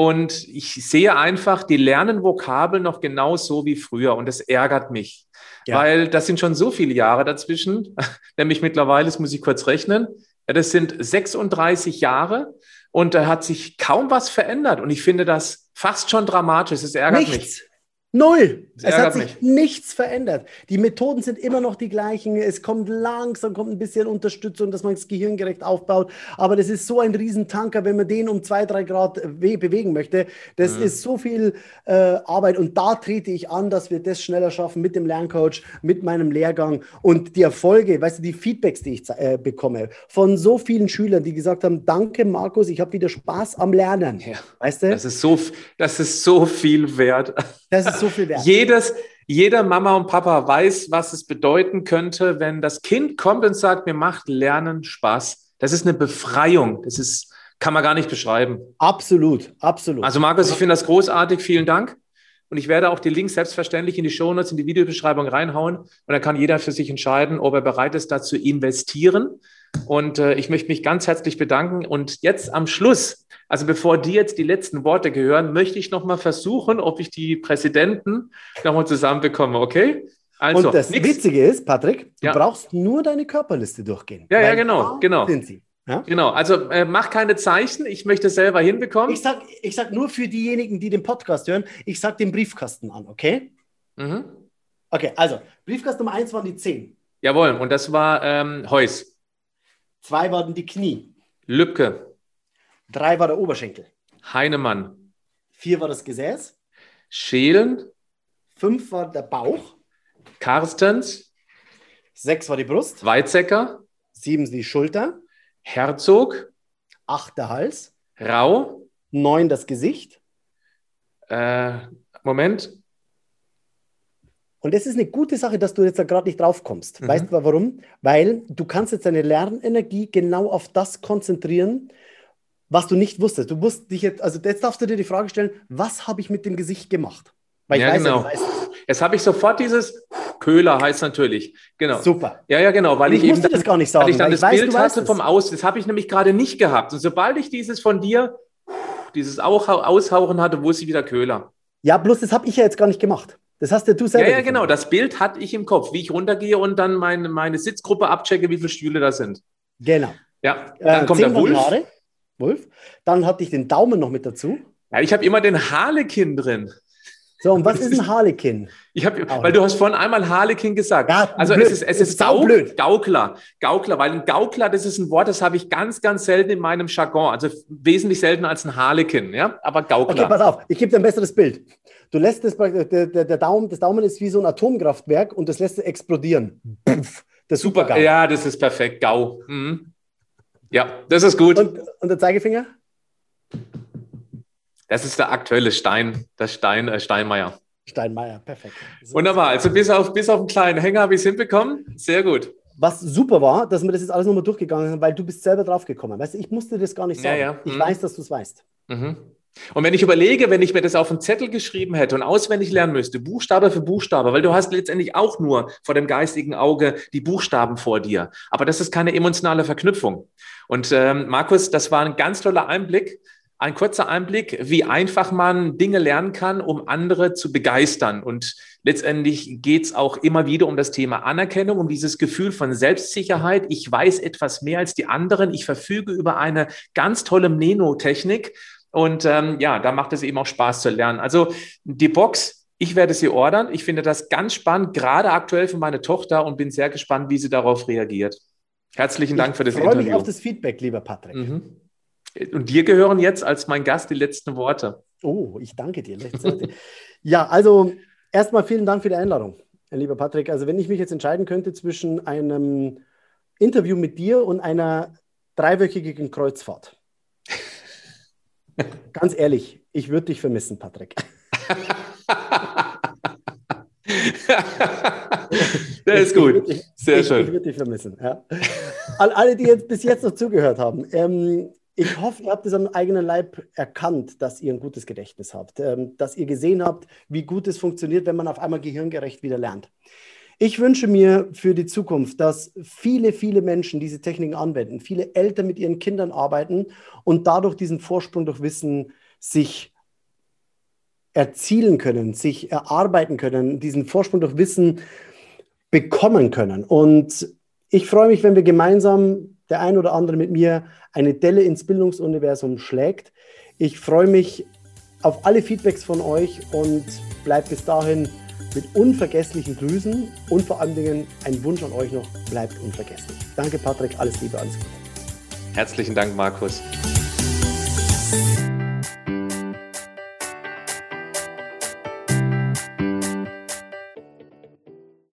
Und ich sehe einfach, die lernen Vokabeln noch genauso wie früher. Und das ärgert mich, ja. weil das sind schon so viele Jahre dazwischen. [laughs] Nämlich mittlerweile, das muss ich kurz rechnen, das sind 36 Jahre und da hat sich kaum was verändert. Und ich finde das fast schon dramatisch. Es ärgert Nichts. mich. Null. Es hat sich mich. nichts verändert. Die Methoden sind immer noch die gleichen. Es kommt langsam, kommt ein bisschen Unterstützung, dass man das Gehirn gerecht aufbaut. Aber das ist so ein Riesentanker, wenn man den um zwei, drei Grad bewegen möchte. Das mhm. ist so viel äh, Arbeit. Und da trete ich an, dass wir das schneller schaffen mit dem Lerncoach, mit meinem Lehrgang. Und die Erfolge, weißt du, die Feedbacks, die ich äh, bekomme von so vielen Schülern, die gesagt haben, danke Markus, ich habe wieder Spaß am Lernen. Ja. Weißt du? Das ist so, das ist so viel wert. Das ist so viel wert. Jedes, jeder Mama und Papa weiß, was es bedeuten könnte, wenn das Kind kommt und sagt, mir macht Lernen Spaß. Das ist eine Befreiung. Das ist, kann man gar nicht beschreiben. Absolut, absolut. Also Markus, ich finde das großartig. Vielen Dank. Und ich werde auch die Links selbstverständlich in die Shownotes, in die Videobeschreibung reinhauen. Und dann kann jeder für sich entscheiden, ob er bereit ist, da zu investieren. Und äh, ich möchte mich ganz herzlich bedanken. Und jetzt am Schluss, also bevor die jetzt die letzten Worte gehören, möchte ich nochmal versuchen, ob ich die Präsidenten nochmal zusammenbekomme, okay? Also, und das nix. Witzige ist, Patrick, du ja. brauchst nur deine Körperliste durchgehen. Ja, ja, genau, genau. Sind sie. Ja? Genau, also äh, mach keine Zeichen, ich möchte es selber hinbekommen. Ich sag, ich sag nur für diejenigen, die den Podcast hören, ich sag den Briefkasten an, okay? Mhm. Okay, also Briefkasten Nummer 1 waren die 10. Jawohl, und das war ähm, Heus. Zwei waren die Knie. Lübcke. Drei war der Oberschenkel. Heinemann. Vier war das Gesäß. Schälen. Fünf war der Bauch. Karstens. Sechs war die Brust. Weizsäcker. Sieben die Schulter. Herzog. Acht der Hals. Rau. Neun das Gesicht. Äh, Moment. Und das ist eine gute Sache, dass du jetzt da gerade nicht drauf kommst. Mhm. Weißt du warum? Weil du kannst jetzt deine Lernenergie genau auf das konzentrieren, was du nicht wusstest. Du musst dich jetzt, also jetzt darfst du dir die Frage stellen, was habe ich mit dem Gesicht gemacht? Weil ja, weiß, genau. Ja, Jetzt habe ich sofort dieses Köhler heißt natürlich. Genau. Super. Ja, ja, genau, weil ich, ich eben das gar nicht sagen, weil ich dann das weiß, Bild hatte vom Aus, das habe ich nämlich gerade nicht gehabt. Und sobald ich dieses von dir, dieses Aushauchen hatte, wusste ich wieder Köhler. Ja, bloß das habe ich ja jetzt gar nicht gemacht. Das hast ja du selber. Ja, ja, genau. Das Bild hatte ich im Kopf, wie ich runtergehe und dann meine, meine Sitzgruppe abchecke, wie viele Stühle da sind. Genau. Ja, dann äh, kommt der Wolf. Haare. Wolf. Dann hatte ich den Daumen noch mit dazu. Ja, ich habe immer den Harlekin drin. So, und was ist ein Harlekin? [laughs] Ich hab, weil du hast vorhin einmal Harlekin gesagt. Ja, also blöd. es ist, es ist, ist Gau blöd. Gaukler. Gaukler, weil ein Gaukler, das ist ein Wort, das habe ich ganz, ganz selten in meinem Jargon. Also wesentlich seltener als ein Harlekin, ja. Aber Gaukler. Okay, pass auf, ich gebe dir ein besseres Bild. Du lässt das, der, der, der Daumen, das Daumen ist wie so ein Atomkraftwerk und das lässt es explodieren. Das Super, GAU. Ja, das ist perfekt. GAU. Mhm. Ja, das ist gut. Und, und der Zeigefinger? Das ist der aktuelle Stein, der Stein, äh, Steinmeier. Steinmeier, perfekt. So Wunderbar. Also bis auf, bis auf einen kleinen Hänger habe ich es hinbekommen. Sehr gut. Was super war, dass wir das jetzt alles nochmal durchgegangen haben, weil du bist selber drauf gekommen. Weißt du, ich musste das gar nicht sagen. Ja, ja. Ich mhm. weiß, dass du es weißt. Mhm. Und wenn ich überlege, wenn ich mir das auf einen Zettel geschrieben hätte und auswendig lernen müsste, Buchstabe für Buchstabe, weil du hast letztendlich auch nur vor dem geistigen Auge die Buchstaben vor dir. Aber das ist keine emotionale Verknüpfung. Und ähm, Markus, das war ein ganz toller Einblick ein kurzer Einblick, wie einfach man Dinge lernen kann, um andere zu begeistern. Und letztendlich geht es auch immer wieder um das Thema Anerkennung, um dieses Gefühl von Selbstsicherheit. Ich weiß etwas mehr als die anderen. Ich verfüge über eine ganz tolle Nenotechnik. Und ähm, ja, da macht es eben auch Spaß zu lernen. Also die Box, ich werde sie ordern. Ich finde das ganz spannend, gerade aktuell für meine Tochter und bin sehr gespannt, wie sie darauf reagiert. Herzlichen Dank ich für das Interview. Ich freue mich auf das Feedback, lieber Patrick. Mhm. Und dir gehören jetzt als mein Gast die letzten Worte. Oh, ich danke dir. ja, also erstmal vielen Dank für die Einladung, lieber Patrick. Also wenn ich mich jetzt entscheiden könnte zwischen einem Interview mit dir und einer dreiwöchigen Kreuzfahrt. [laughs] Ganz ehrlich, ich würde dich vermissen, Patrick. [laughs] Der ist gut. Sehr ich, schön. Ich würde dich vermissen. Ja. Alle, die jetzt bis jetzt noch zugehört haben, ähm, ich hoffe, ihr habt es am eigenen Leib erkannt, dass ihr ein gutes Gedächtnis habt, ähm, dass ihr gesehen habt, wie gut es funktioniert, wenn man auf einmal gehirngerecht wieder lernt. Ich wünsche mir für die Zukunft, dass viele, viele Menschen diese Techniken anwenden, viele Eltern mit ihren Kindern arbeiten und dadurch diesen Vorsprung durch Wissen sich erzielen können, sich erarbeiten können, diesen Vorsprung durch Wissen bekommen können. Und ich freue mich, wenn wir gemeinsam, der ein oder andere mit mir, eine Delle ins Bildungsuniversum schlägt. Ich freue mich auf alle Feedbacks von euch und bleibt bis dahin mit unvergesslichen Grüßen und vor allen Dingen ein Wunsch an euch noch, bleibt unvergesslich. Danke Patrick, alles Liebe, alles Gute. Herzlichen Dank, Markus.